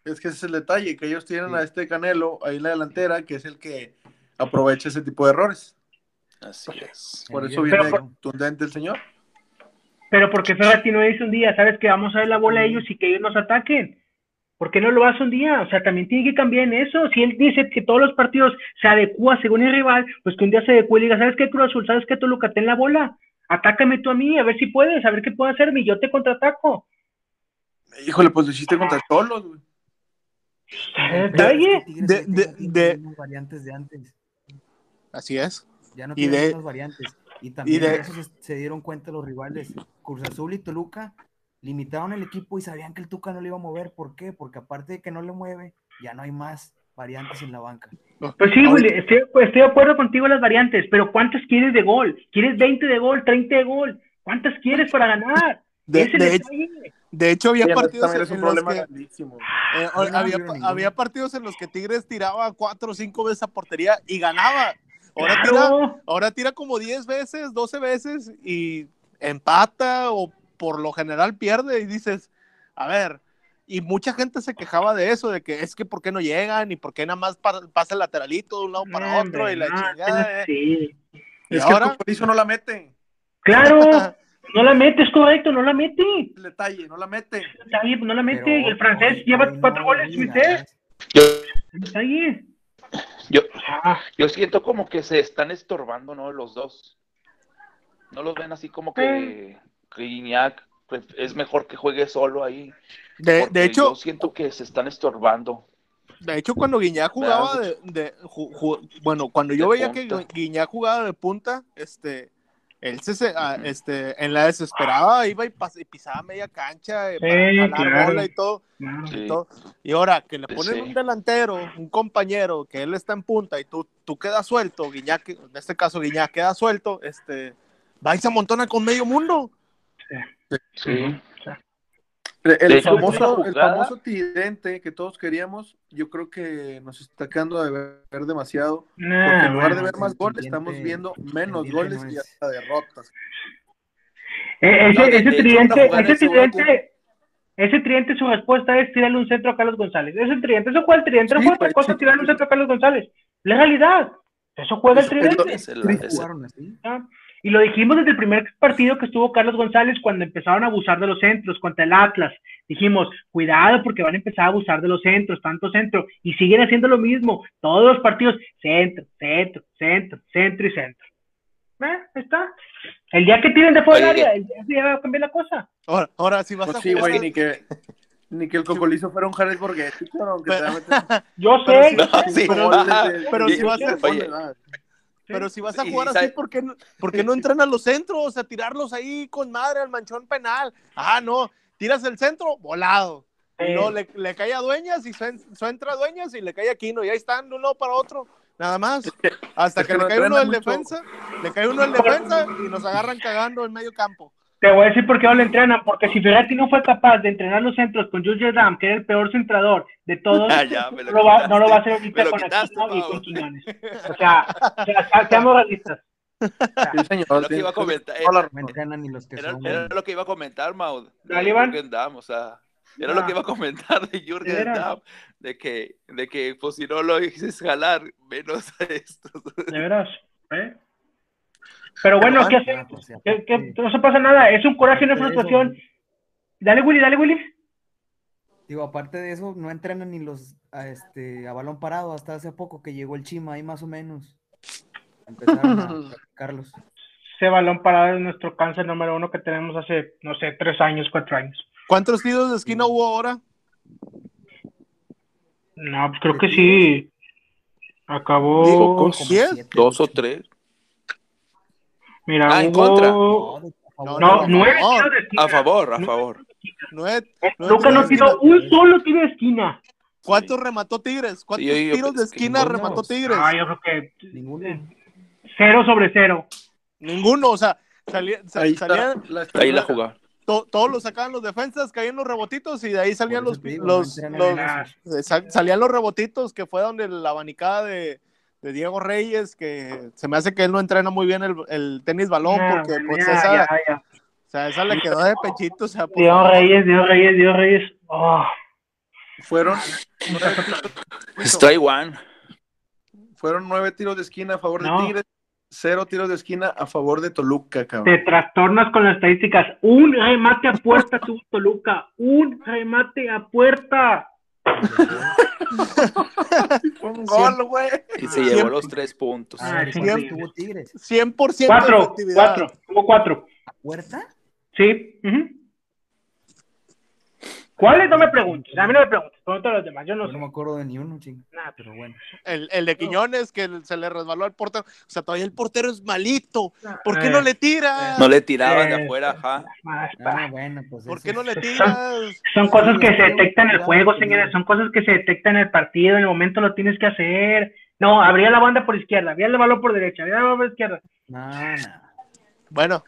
Es que ese es el detalle, que ellos tienen Sí. a este Canelo ahí en la delantera, que es el que aprovecha ese tipo de errores. Así es. Por eso viene pero- contundente el señor. Pero porque Ferrati no dice un día, ¿sabes que Vamos a ver la bola a ellos y que ellos nos ataquen. ¿Por qué no lo hace un día? O sea, también tiene que cambiar en eso. Si él dice que todos los partidos se adecúa según el rival, pues que un día se adecúe y diga, ¿sabes qué, Cruz Azul? ¿Sabes qué, Toluca? Ten la bola. Atácame tú a mí, a ver si puedes, a ver qué puedo hacerme y yo te contraataco. Híjole, pues lo hiciste contra Cholos, güey. De- de- de- variantes de antes. Así es. Ya no Y tienen de- esas variantes. Y también de- de eso se, se dieron cuenta los rivales. Cruz Azul y Toluca limitaron el equipo y sabían que el Tuca no le iba a mover. ¿Por qué? Porque aparte de que no le mueve, ya no hay más variantes en la banca. Pues sí, Willy, estoy, pues estoy de acuerdo contigo en las variantes, pero ¿cuántas quieres de gol? ¿Quieres 20 de gol, 30 de gol? ¿Cuántas quieres para ganar? De, de hecho, detalle. de hecho, había Sí, partidos en los que eh, no, había, había partidos en los que Tigres tiraba cuatro o cinco veces a portería y ganaba. Ahora tira, ahora tira como 10 veces, 12 veces y empata o por lo general pierde y dices, a ver, y mucha gente se quejaba de eso, de que es que por qué no llegan y por qué nada más pa- pasa el lateralito de un lado para Hombre, otro y la no, chingada. eh. sí. Y es que ahora, el Cocolizo no la mete. Claro, no la mete, es correcto, no la mete. El detalle, no la mete. Está bien, no la mete. Pero y el francés hoy- lleva hoy cuatro no, goles más. Yo, yo, siento como que se están estorbando, ¿no? Los dos. No los ven así como que, que Guiñac pues, es mejor que juegue solo ahí. de, de hecho, yo siento que se están estorbando. De hecho, cuando Guiñac jugaba de, de- ju- ju- bueno, cuando yo De veía que. Guiñac jugaba de punta, este, él se, se- ah, este, en la desesperada iba y, pas- y pisaba media cancha eh, Sí, para claro. bola y todo. Sí. y todo. Y ahora que le ponen sí. un delantero, un compañero, que él está en punta y tú, tú quedas suelto, Guiñac, en este caso Guiñac queda suelto, este, va y se amontona con medio mundo. Sí. El, hecho, famoso, el famoso tridente que todos queríamos, yo creo que nos está quedando de ver, demasiado. Porque en lugar de ver más el goles, estamos viendo menos el goles no y es- hasta derrotas. Eh, ese, No, ese hecho, tridente, ese el tridente, ese tridente, su respuesta es tirarle un centro a Carlos González. Ese es el tridente, eso juega el tridente, no Sí, juega otra pues, cosa, sí. tirarle un centro a Carlos González. Legalidad. Eso juega el Eso- tridente. Es el- Sí, es-. Y lo dijimos desde el primer partido que estuvo Carlos González cuando empezaron a abusar de los centros contra el Atlas. Dijimos, cuidado porque van a empezar a abusar de los centros, tanto centro. Y siguen haciendo lo mismo. Todos los partidos, centro, centro, centro, centro y centro. ¿Eh? Está. El día que tiren de fuera del área, el día que va a cambiar la cosa. Ahora, ahora si vas Pues a sí, güey, ni que, ni que el cocolizo fuera un Jared Borghetti, Yo Pero sé, yo pero- si vas a-. Pero si vas a jugar así, ¿por qué, no, por qué no entrenan los centros? A tirarlos ahí con madre al manchón penal. Ah, no. Tiras el centro, volado. Y no, le, le cae a Dueñas y su, su entra a Dueñas y le cae a Quino. Y ahí están de uno para otro. Nada más. Hasta es que, que le cae uno del mucho. defensa. Le cae uno del defensa y nos agarran cagando en medio campo. Te voy a decir por qué no lo entrenan, porque si Ferretti no fue capaz de entrenar los centros con Jules Dam, que era el peor centrador de todos, Ah, ya, me lo no, lo va, quitaste. no lo va a hacer ahorita con Aquino y con Quiñones. O sea, o sea, se- seamos realistas. Sí, señor. Lo que iba a comentar, toda la No razón. entrenan ni los que Era, son. era lo que iba a comentar, Mau. de Dale, Iván. Jürgen Damm, o sea, era Ah. lo que iba a comentar de ¿De Jürgen? Damm, de que, de que pues si no lo dices jalar, menos a estos. De veras. ¿eh? Pero bueno, ¿qué hacer? ¿Qué- no se pasa nada, es un coraje y una frustración. Dale, Willy, dale, Willy. Digo, aparte de eso, no entrenan ni los a, este, a balón parado hasta hace poco que llegó el Chima ahí más o menos. Empezaron a practicarlos. Ese balón parado es nuestro cáncer número uno que tenemos hace, no sé, tres años, cuatro años. ¿Cuántos tiros de esquina hubo ahora? No, pues creo que sí. Acabó. Dos o tres. Mira, Ah, en contra. No, a No, favor. No, no, nueve no. tiros de esquina. A favor, a No. favor. Nueve, nueve Luca tiros no de tiró un solo tiro de esquina. ¿Cuántos remató Tigres? ¿Cuántos Sí, yo- yo tiros de esquina ninguno. remató Tigres? Ah, yo creo que Ninguno. cero sobre cero. Ninguno, o sea, salía- Ahí salían, Ahí la estrella. jugada. to- todos los sacaban los defensas, caían los rebotitos y de ahí salían los, digo, en eh, sal- salían los rebotitos que fue donde la abanicada de, de Diego Reyes, que se me hace que él no entrena muy bien el, el tenis balón, porque pues esa, o sea, esa le quedó de pechito, o sea, Dios favor. Reyes, Dios Reyes, Dios Reyes. Oh, Fueron Strike one. fueron nueve tiros de esquina a favor de. Tigres, cero tiros de esquina a favor de Toluca, te cabrón. trastornas con las estadísticas. Un remate a puerta tuvo Toluca. Un remate a puerta. Un gol, güey. Y se llevó los tres puntos. Ah, Ah, sí, ¿cuántos sí. tuvo Tigres? 100% de Cuatro, efectividad. cuatro. Hubo cuatro. ¿Puerta? Sí. ¿Cuáles? No me preguntes. A mí no me preguntes. Pregúntale a los demás. Yo no Yo no sé. me acuerdo de ni uno, ching. Nada, Pero bueno. El, el de Quiñones, que se le resbaló al portero. O sea, todavía el portero es malito. ¿Por qué Eh, no le tiras? No le tiraban de Eh, afuera, ajá. Ah, pa. bueno, pues. ¿Por eso qué no le tiras? Son cosas que se detectan en el juego, señores. Son cosas que se detectan en el partido. En el momento lo tienes que hacer. No, abría la banda por izquierda, abría el balón por derecha, abría la banda por izquierda. No, no. Bueno,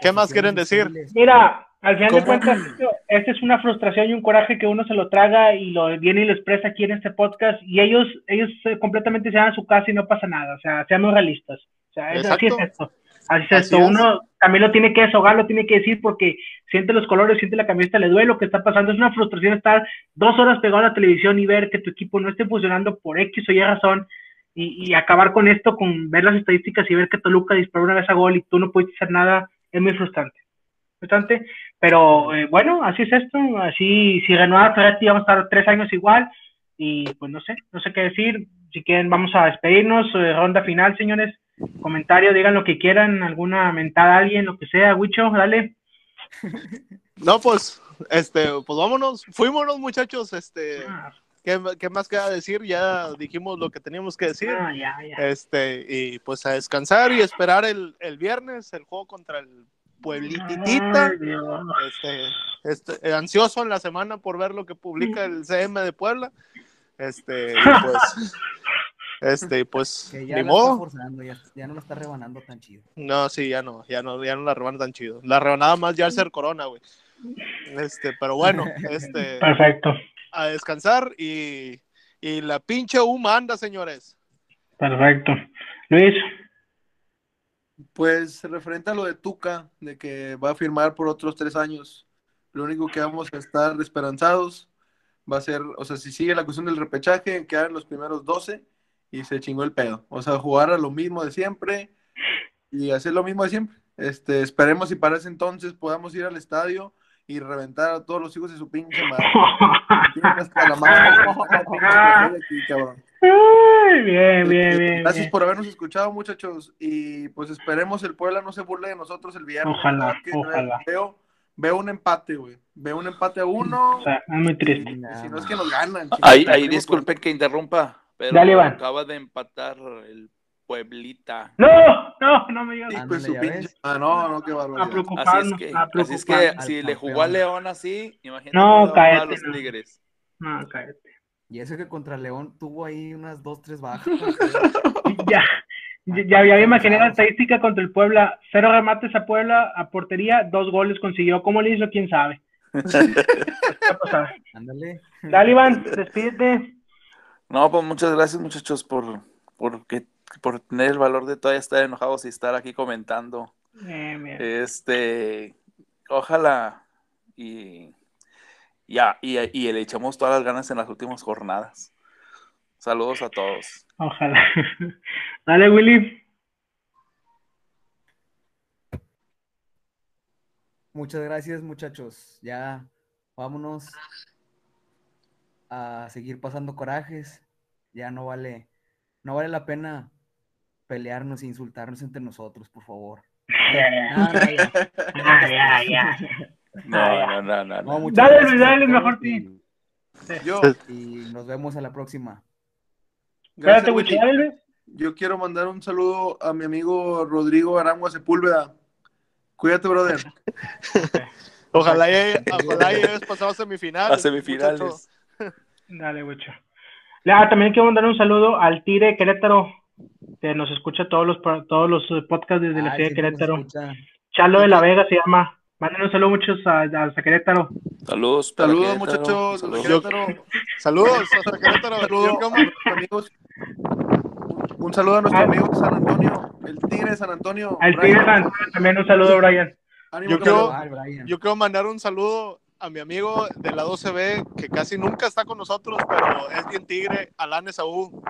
¿qué más quieren decir? Mira, al final de ¿Cómo? cuentas, esto, esta es una frustración y un coraje que uno se lo traga y lo viene y lo expresa aquí en este podcast y ellos, ellos eh, completamente se van a su casa y no pasa nada. O sea, seamos realistas. O sea, es- así es esto. Así es Así esto. es. Uno también lo tiene que deshogar, lo tiene que decir porque siente los colores, siente la camiseta, le duele lo que está pasando. Es una frustración estar dos horas pegado a la televisión y ver que tu equipo no esté funcionando por X o Y razón y, y acabar con esto, con ver las estadísticas y ver que Toluca disparó una vez a gol y tú no puedes hacer nada, es muy frustrante. Frustrante, pero eh, bueno, así es esto. Así, si renueva Ferretti, vamos a estar tres años igual. Y pues no sé, no sé qué decir. Si quieren, vamos a despedirnos. eh, ronda final, señores. Comentario, digan lo que quieran, alguna mentada a alguien, lo que sea. Huicho, dale. No, pues, este, pues vámonos, fuímonos muchachos, este, Ah, ¿qué, qué más queda decir? Ya dijimos lo que teníamos que decir, ah, ya, ya. este, y pues a descansar y esperar el, el viernes el juego contra el Pueblititita, este, este, eh, ansioso en la semana por ver lo que publica el CM de Puebla, este, pues, este, pues, Que ya ni la modo. forzando, ya, ya no la está rebanando tan chido. No, sí, ya no, ya no, ya no la reban tan chido. La rebanada más ya al ser corona, güey. Este, pero bueno, este, Perfecto, a descansar y, y la pinche U manda, señores. perfecto. Luis, Pues referente a lo de Tuca, de que va a firmar por otros tres años, lo único que vamos a estar esperanzados va a ser, o sea, si sigue la cuestión del repechaje, quedar en los primeros 12 y se chingó el pedo. O sea, jugar a lo mismo de siempre, y hacer lo mismo de siempre. Este, esperemos y para ese entonces podamos ir al estadio y reventar a todos los hijos de su pinche madre. Cabrón. Ay, bien, bien, bien. Gracias bien. por habernos escuchado, muchachos. Y pues esperemos el Puebla no se burle de nosotros el viernes. Ojalá, ojalá. Veo, veo un empate, güey. Veo un empate a uno. O sea, es muy triste. y si no es que nos ganan. Ahí, ahí disculpen que interrumpa, pero Dale, Iván. acaba de empatar el Pueblita. No, no, no me digas. Pinche- ves. Ah, no, no, qué A barbaridad. preocuparnos, Así es que, a así es que si le jugó a. León así, imagínate No, va a cállate, los no. Tigres. No, cállate. Y eso que contra León tuvo ahí unas dos, tres bajas. Ya, ya, ya, ya me imaginé la estadística contra el Puebla. Cero remates a Puebla, a portería, dos goles consiguió. ¿Cómo le hizo? ¿Quién sabe? Ándale. Dale, Iván, despídete. No, pues muchas gracias muchachos por, por, que- por tener el valor de todavía estar enojados y estar aquí comentando. Bien, bien. Este, ojalá y ya, y, y le echamos todas las ganas en las últimas jornadas. Saludos a todos. Ojalá. Dale, Willy. Muchas gracias, muchachos. Ya vámonos a seguir pasando corajes. Ya no vale, no vale la pena pelearnos e insultarnos entre nosotros, por favor. Ya. Ah, ya, ya. No, no, no, no, No, no. Dale, gracias Luis, dale, mejor y- Yo, Y nos vemos a la próxima. Gracias, dale, Luis. Yo quiero mandar un saludo a mi amigo Rodrigo Arangua Sepúlveda. Cuídate, brother. Ojalá y, ojalá y hayas pasado a semifinales. A semifinales. muchacho. Dale, Wicho. Ah, también quiero mandar un saludo al Tire Querétaro, que nos escucha todos los, todos los podcasts desde la ciudad de Querétaro. Chalo de la Vega se llama. Manden un saludo muchos a, a Querétaro. Saludos, Saludos, muchachos. Saludos. Querétaro. Saludos hasta Querétaro. saludo Yo a como- nuestros amigos. Un saludo a nuestro Ah. amigo de San Antonio, el Tigre de San Antonio. Al Brian. Tigre San Antonio también un saludo, Brian. Yo quiero- Brian. Yo quiero mandar un saludo a mi amigo de la 12B, que casi nunca está con nosotros, pero es bien tigre, Alan Esaú.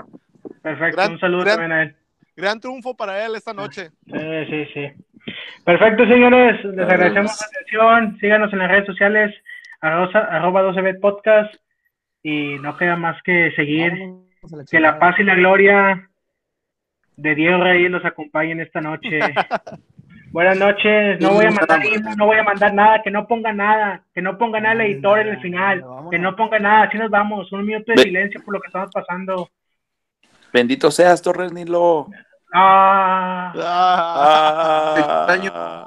Perfecto, Gran- un saludo gran- también a él. Gran triunfo para él esta noche. Sí, sí, sí. Perfecto, señores. Les agradecemos la atención. Síganos en las redes sociales, arroba, arroba 12B Podcast. Y no queda más que seguir. Que la paz y la gloria de Dios Reyes los acompañen esta noche. Buenas noches. No voy a mandar no voy a mandar nada, que no ponga nada, que no ponga nada el editor en el final, que no ponga nada, así nos vamos, un minuto de silencio por lo que estamos pasando. Bendito seas, Torres Nilo. Ah, Ah. Ah. Extraño.